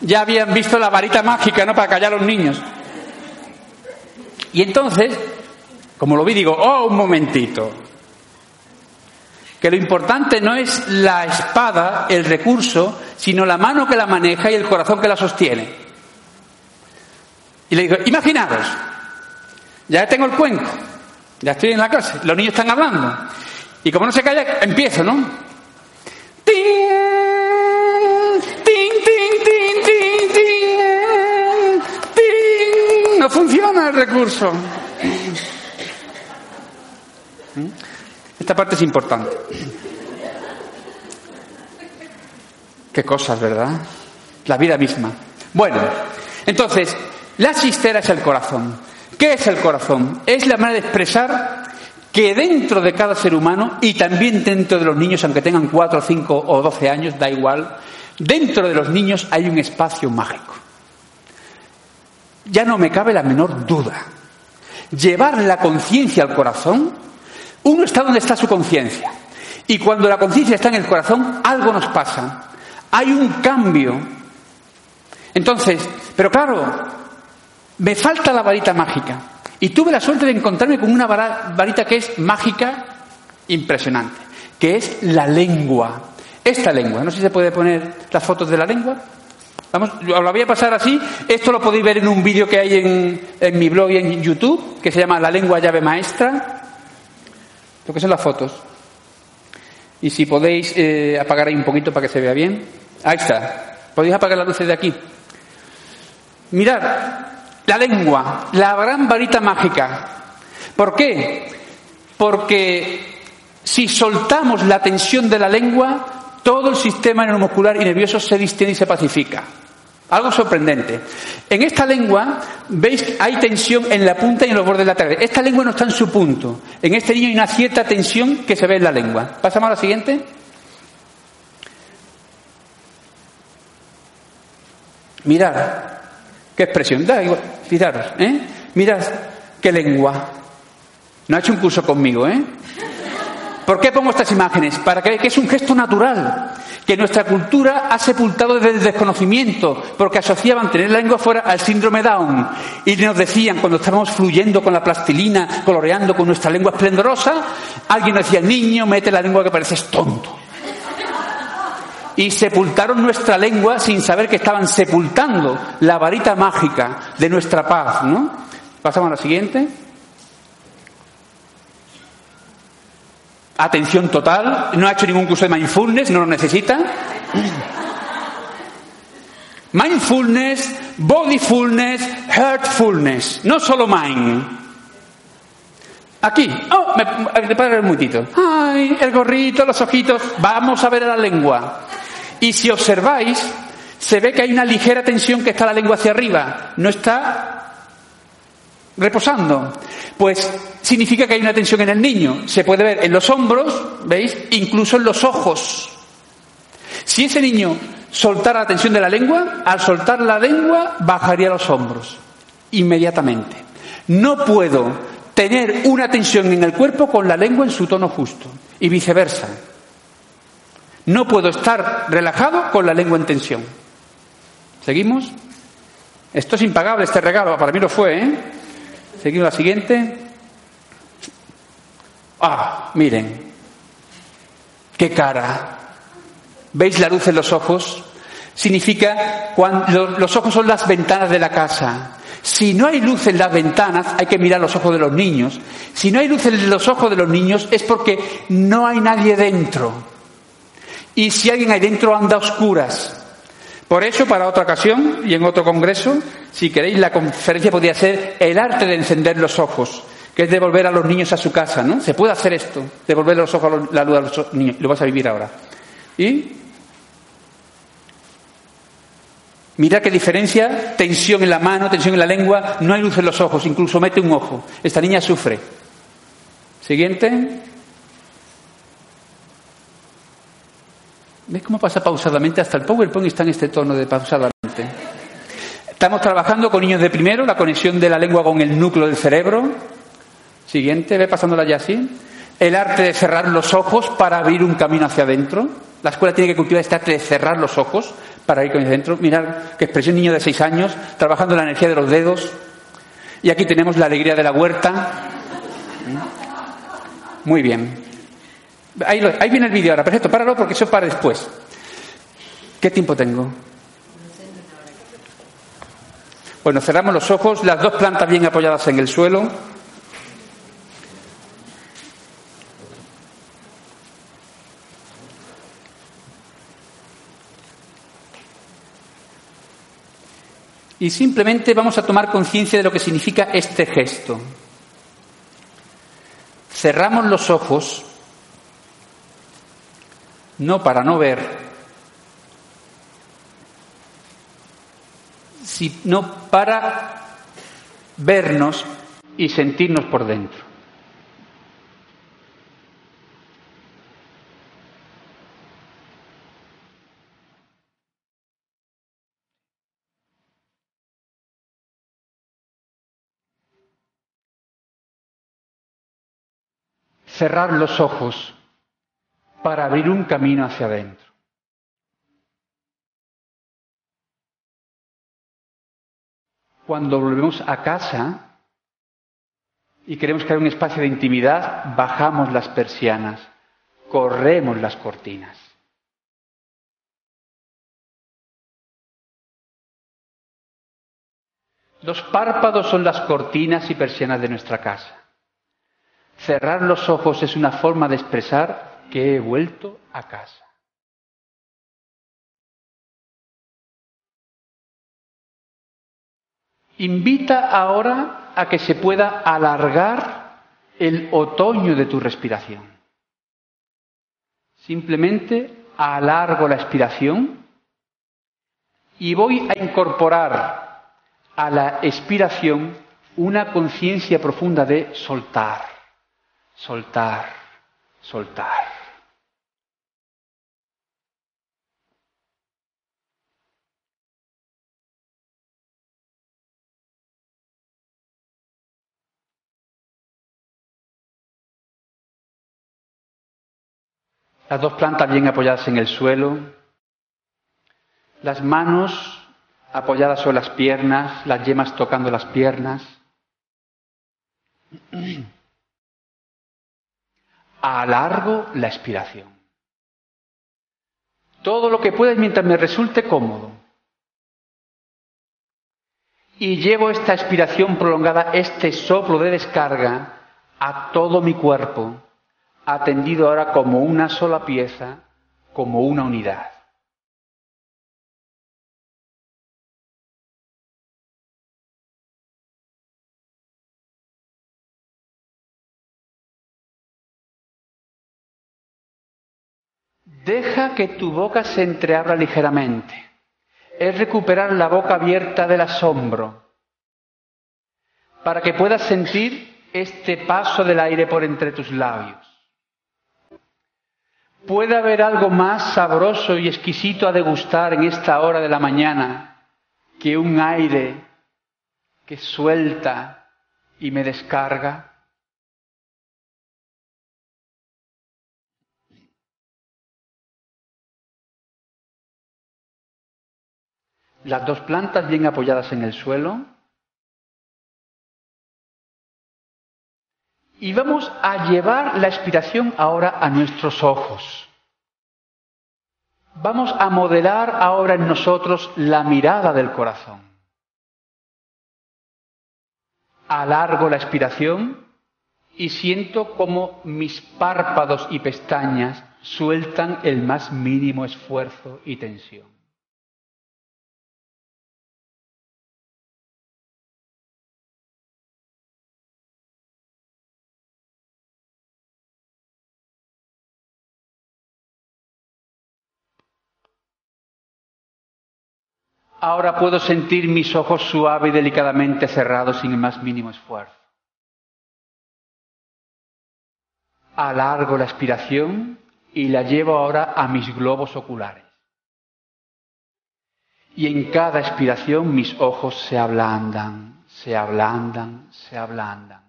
ya habían visto la varita mágica, ¿no? Para callar a los niños. Y entonces como lo vi, digo, oh, un momentito. Que lo importante no es la espada, el recurso, sino la mano que la maneja y el corazón que la sostiene. Y le digo, imaginaros, ya tengo el cuenco, ya estoy en la clase, los niños están hablando. Y como no se calla, empiezo, ¿no? No funciona el recurso. Esta parte es importante. Qué cosas, ¿verdad? la vida misma. Bueno, entonces, la chistera es el corazón. ¿Qué es el corazón? Es la manera de expresar que dentro de cada ser humano y también dentro de los niños, aunque tengan 4, 5 o 12 años, da igual, dentro de los niños hay un espacio mágico. Ya no me cabe la menor duda. Llevar la conciencia al corazón, uno está donde está su conciencia. Y cuando la conciencia está en el corazón, algo nos pasa. Hay un cambio. Entonces, pero claro, me falta la varita mágica. Y tuve la suerte de encontrarme con una varita que es mágica, impresionante, que es la lengua. Esta lengua, no sé si se puede poner las fotos de la lengua. Vamos, os lo voy a pasar así. Esto lo podéis ver en un vídeo que hay en, mi blog y en YouTube, que se llama La lengua llave maestra. Lo que son las fotos. Y si podéis eh, apagar ahí un poquito para que se vea bien. Ahí está. Podéis apagar las luces de aquí. Mirad, la lengua, la gran varita mágica. ¿Por qué? Porque si soltamos la tensión de la lengua, todo el sistema neuromuscular y nervioso se distiende y se pacifica. Algo sorprendente. En esta lengua, veis, hay tensión en la punta y en los bordes laterales. Esta lengua no está en su punto. En este niño hay una cierta tensión que se ve en la lengua. Pasamos a la siguiente. Mirad, qué expresión. Da igual, fijaros, ¿eh? Mirad, qué lengua. No ha hecho un curso conmigo, ¿eh? ¿Por qué pongo estas imágenes? Para que, que es un gesto natural, que nuestra cultura ha sepultado desde el desconocimiento, porque asociaban tener la lengua fuera al síndrome Down. Y nos decían, cuando estábamos fluyendo con la plastilina, coloreando con nuestra lengua esplendorosa, alguien nos decía, niño, mete la lengua que pareces tonto. Y sepultaron nuestra lengua sin saber que estaban sepultando la varita mágica de nuestra paz, ¿no? Pasamos a la siguiente. Atención total, no ha hecho ningún curso de mindfulness, no lo necesita. Mindfulness, bodyfulness, heartfulness, no solo mind. Aquí, oh, me, me para un momentito. Ay, el gorrito, los ojitos, vamos a ver a la lengua. Y si observáis, se ve que hay una ligera tensión que está la lengua hacia arriba, no está reposando. Pues significa que hay una tensión en el niño. Se puede ver en los hombros, ¿veis? Incluso en los ojos. Si ese niño soltara la tensión de la lengua, al soltar la lengua bajaría los hombros inmediatamente. No puedo tener una tensión en el cuerpo con la lengua en su tono justo y viceversa. No puedo estar relajado con la lengua en tensión. ¿Seguimos? Esto es impagable, este regalo, para mí lo fue, ¿eh? Seguimos la siguiente. Ah, miren. Qué cara. ¿Veis la luz en los ojos? Significa cuando los ojos son las ventanas de la casa. Si no hay luz en las ventanas, hay que mirar los ojos de los niños. Si no hay luz en los ojos de los niños es porque no hay nadie dentro. Y si alguien hay dentro anda a oscuras. Por eso, para otra ocasión y en otro congreso, si queréis, la conferencia podría ser el arte de encender los ojos, que es devolver a los niños a su casa, ¿no? Se puede hacer esto, devolver los ojos, la luz a los niños. Lo vas a vivir ahora. Y Mira qué diferencia, tensión en la mano, tensión en la lengua, no hay luz en los ojos, incluso mete un ojo. Esta niña sufre. Siguiente. ¿Ves cómo pasa pausadamente? Hasta el PowerPoint está en este tono de pausadamente. Estamos trabajando con niños de primero, la conexión de la lengua con el núcleo del cerebro. Siguiente, ve pasándola ya así. El arte de cerrar los ojos para abrir un camino hacia adentro. La escuela tiene que cultivar este arte de cerrar los ojos para ir hacia adentro. Mirad qué expresión niño de seis años, trabajando la energía de los dedos. Y aquí tenemos la alegría de la huerta. Muy bien. Ahí, viene el vídeo ahora, perfecto, páralo porque eso es para después. ¿Qué tiempo tengo? Bueno, cerramos los ojos, las dos plantas bien apoyadas en el suelo. Y simplemente vamos a tomar conciencia de lo que significa este gesto. Cerramos los ojos no para no ver, sino para vernos y sentirnos por dentro. cerrar los ojos para abrir un camino hacia adentro. Cuando volvemos a casa y queremos crear un espacio de intimidad, bajamos las persianas, corremos las cortinas. Los párpados son las cortinas y persianas de nuestra casa. Cerrar los ojos es una forma de expresar que he vuelto a casa. Invita ahora a que se pueda alargar el otoño de tu respiración. Simplemente alargo la expiración y voy a incorporar a la expiración una conciencia profunda de soltar soltar, soltar. Las dos plantas bien apoyadas en el suelo, las manos apoyadas sobre las piernas, las yemas tocando las piernas. alargo la expiración. Todo lo que puedes mientras me resulte cómodo. Y llevo esta expiración prolongada, este soplo de descarga, a todo mi cuerpo, atendido ahora como una sola pieza, como una unidad. Deja que tu boca se entreabra ligeramente. Es recuperar la boca abierta del asombro para que puedas sentir este paso del aire por entre tus labios. ¿Puede haber algo más sabroso y exquisito a degustar en esta hora de la mañana que un aire que suelta y me descarga? las dos plantas bien apoyadas en el suelo. Y vamos a llevar la expiración ahora a nuestros ojos. Vamos a modelar ahora en nosotros la mirada del corazón. Alargo la expiración y siento como mis párpados y pestañas sueltan el más mínimo esfuerzo y tensión. Ahora puedo sentir mis ojos suave y delicadamente cerrados sin el más mínimo esfuerzo. Alargo la expiración y la llevo ahora a mis globos oculares. Y en cada expiración mis ojos se ablandan, se ablandan, se ablandan.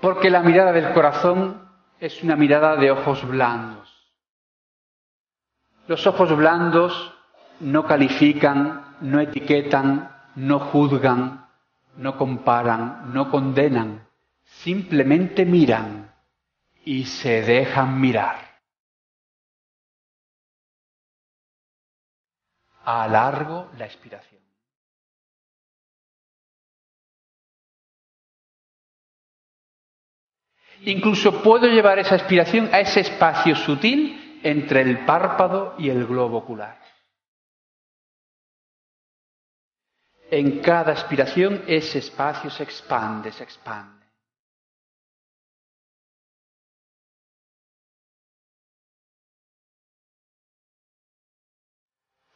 Porque la mirada del corazón es una mirada de ojos blandos. Los ojos blandos no califican, no etiquetan, no juzgan, no comparan, no condenan, simplemente miran y se dejan mirar. Alargo la expiración. Incluso puedo llevar esa aspiración a ese espacio sutil entre el párpado y el globo ocular. En cada aspiración ese espacio se expande, se expande.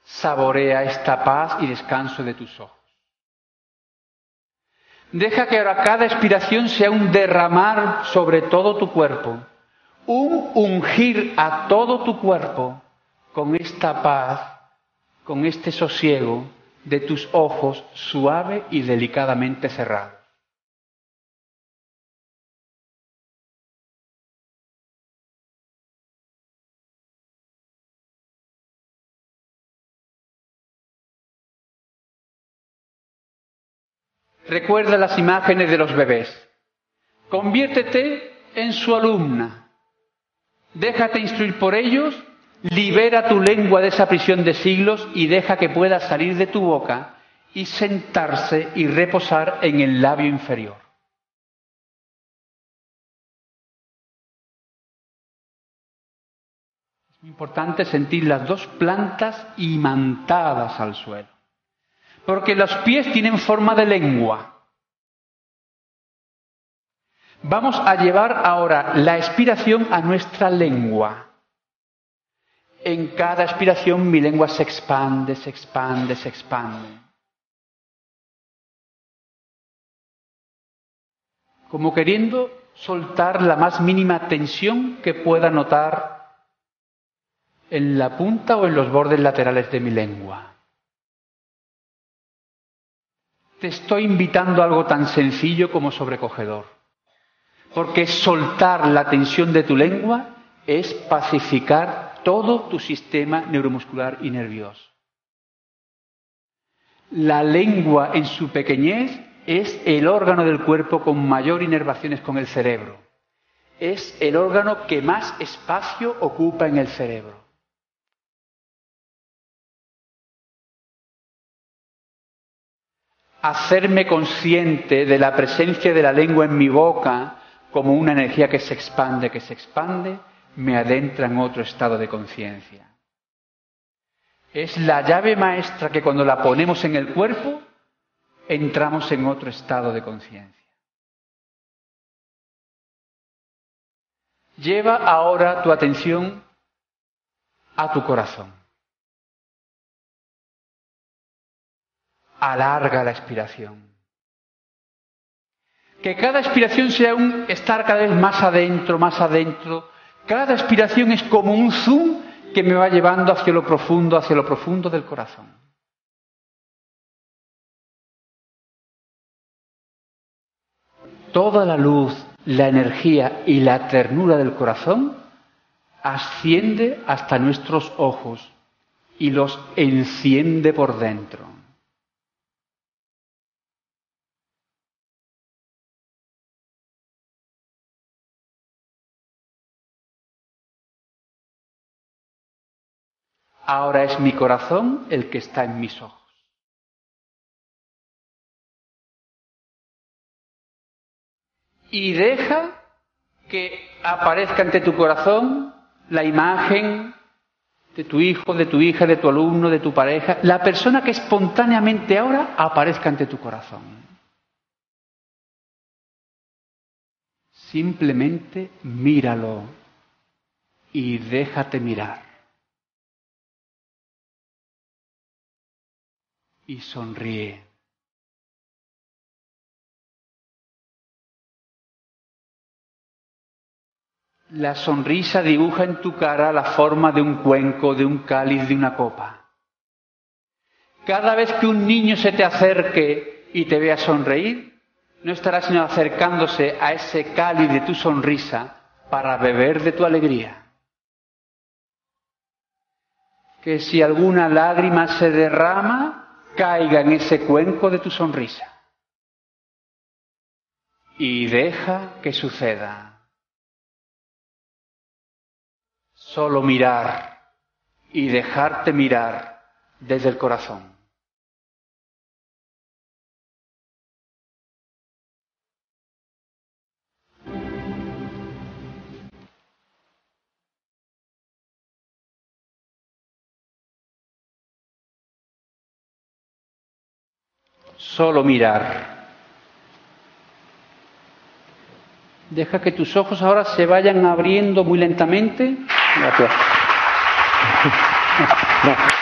Saborea esta paz y descanso de tus ojos. Deja que ahora cada expiración sea un derramar sobre todo tu cuerpo, un ungir a todo tu cuerpo con esta paz, con este sosiego de tus ojos suave y delicadamente cerrados. Recuerda las imágenes de los bebés. Conviértete en su alumna. Déjate instruir por ellos, libera tu lengua de esa prisión de siglos y deja que pueda salir de tu boca y sentarse y reposar en el labio inferior. Es muy importante sentir las dos plantas imantadas al suelo porque los pies tienen forma de lengua. Vamos a llevar ahora la expiración a nuestra lengua. En cada expiración mi lengua se expande, se expande, se expande. Como queriendo soltar la más mínima tensión que pueda notar en la punta o en los bordes laterales de mi lengua. Te estoy invitando a algo tan sencillo como sobrecogedor. Porque soltar la tensión de tu lengua es pacificar todo tu sistema neuromuscular y nervioso. La lengua en su pequeñez es el órgano del cuerpo con mayor inervaciones con el cerebro. Es el órgano que más espacio ocupa en el cerebro. Hacerme consciente de la presencia de la lengua en mi boca como una energía que se expande, que se expande, me adentra en otro estado de conciencia. Es la llave maestra que cuando la ponemos en el cuerpo, entramos en otro estado de conciencia. Lleva ahora tu atención a tu corazón. Alarga la expiración. Que cada expiración sea un estar cada vez más adentro, más adentro. Cada expiración es como un zoom que me va llevando hacia lo profundo, hacia lo profundo del corazón. Toda la luz, la energía y la ternura del corazón asciende hasta nuestros ojos y los enciende por dentro. Ahora es mi corazón el que está en mis ojos. Y deja que aparezca ante tu corazón la imagen de tu hijo, de tu hija, de tu alumno, de tu pareja, la persona que espontáneamente ahora aparezca ante tu corazón. Simplemente míralo y déjate mirar. Y sonríe. La sonrisa dibuja en tu cara la forma de un cuenco, de un cáliz, de una copa. Cada vez que un niño se te acerque y te vea sonreír, no estará sino acercándose a ese cáliz de tu sonrisa para beber de tu alegría. Que si alguna lágrima se derrama, caiga en ese cuenco de tu sonrisa. Y deja que suceda. Solo mirar y dejarte mirar desde el corazón. Solo mirar. Deja que tus ojos ahora se vayan abriendo muy lentamente. Gracias.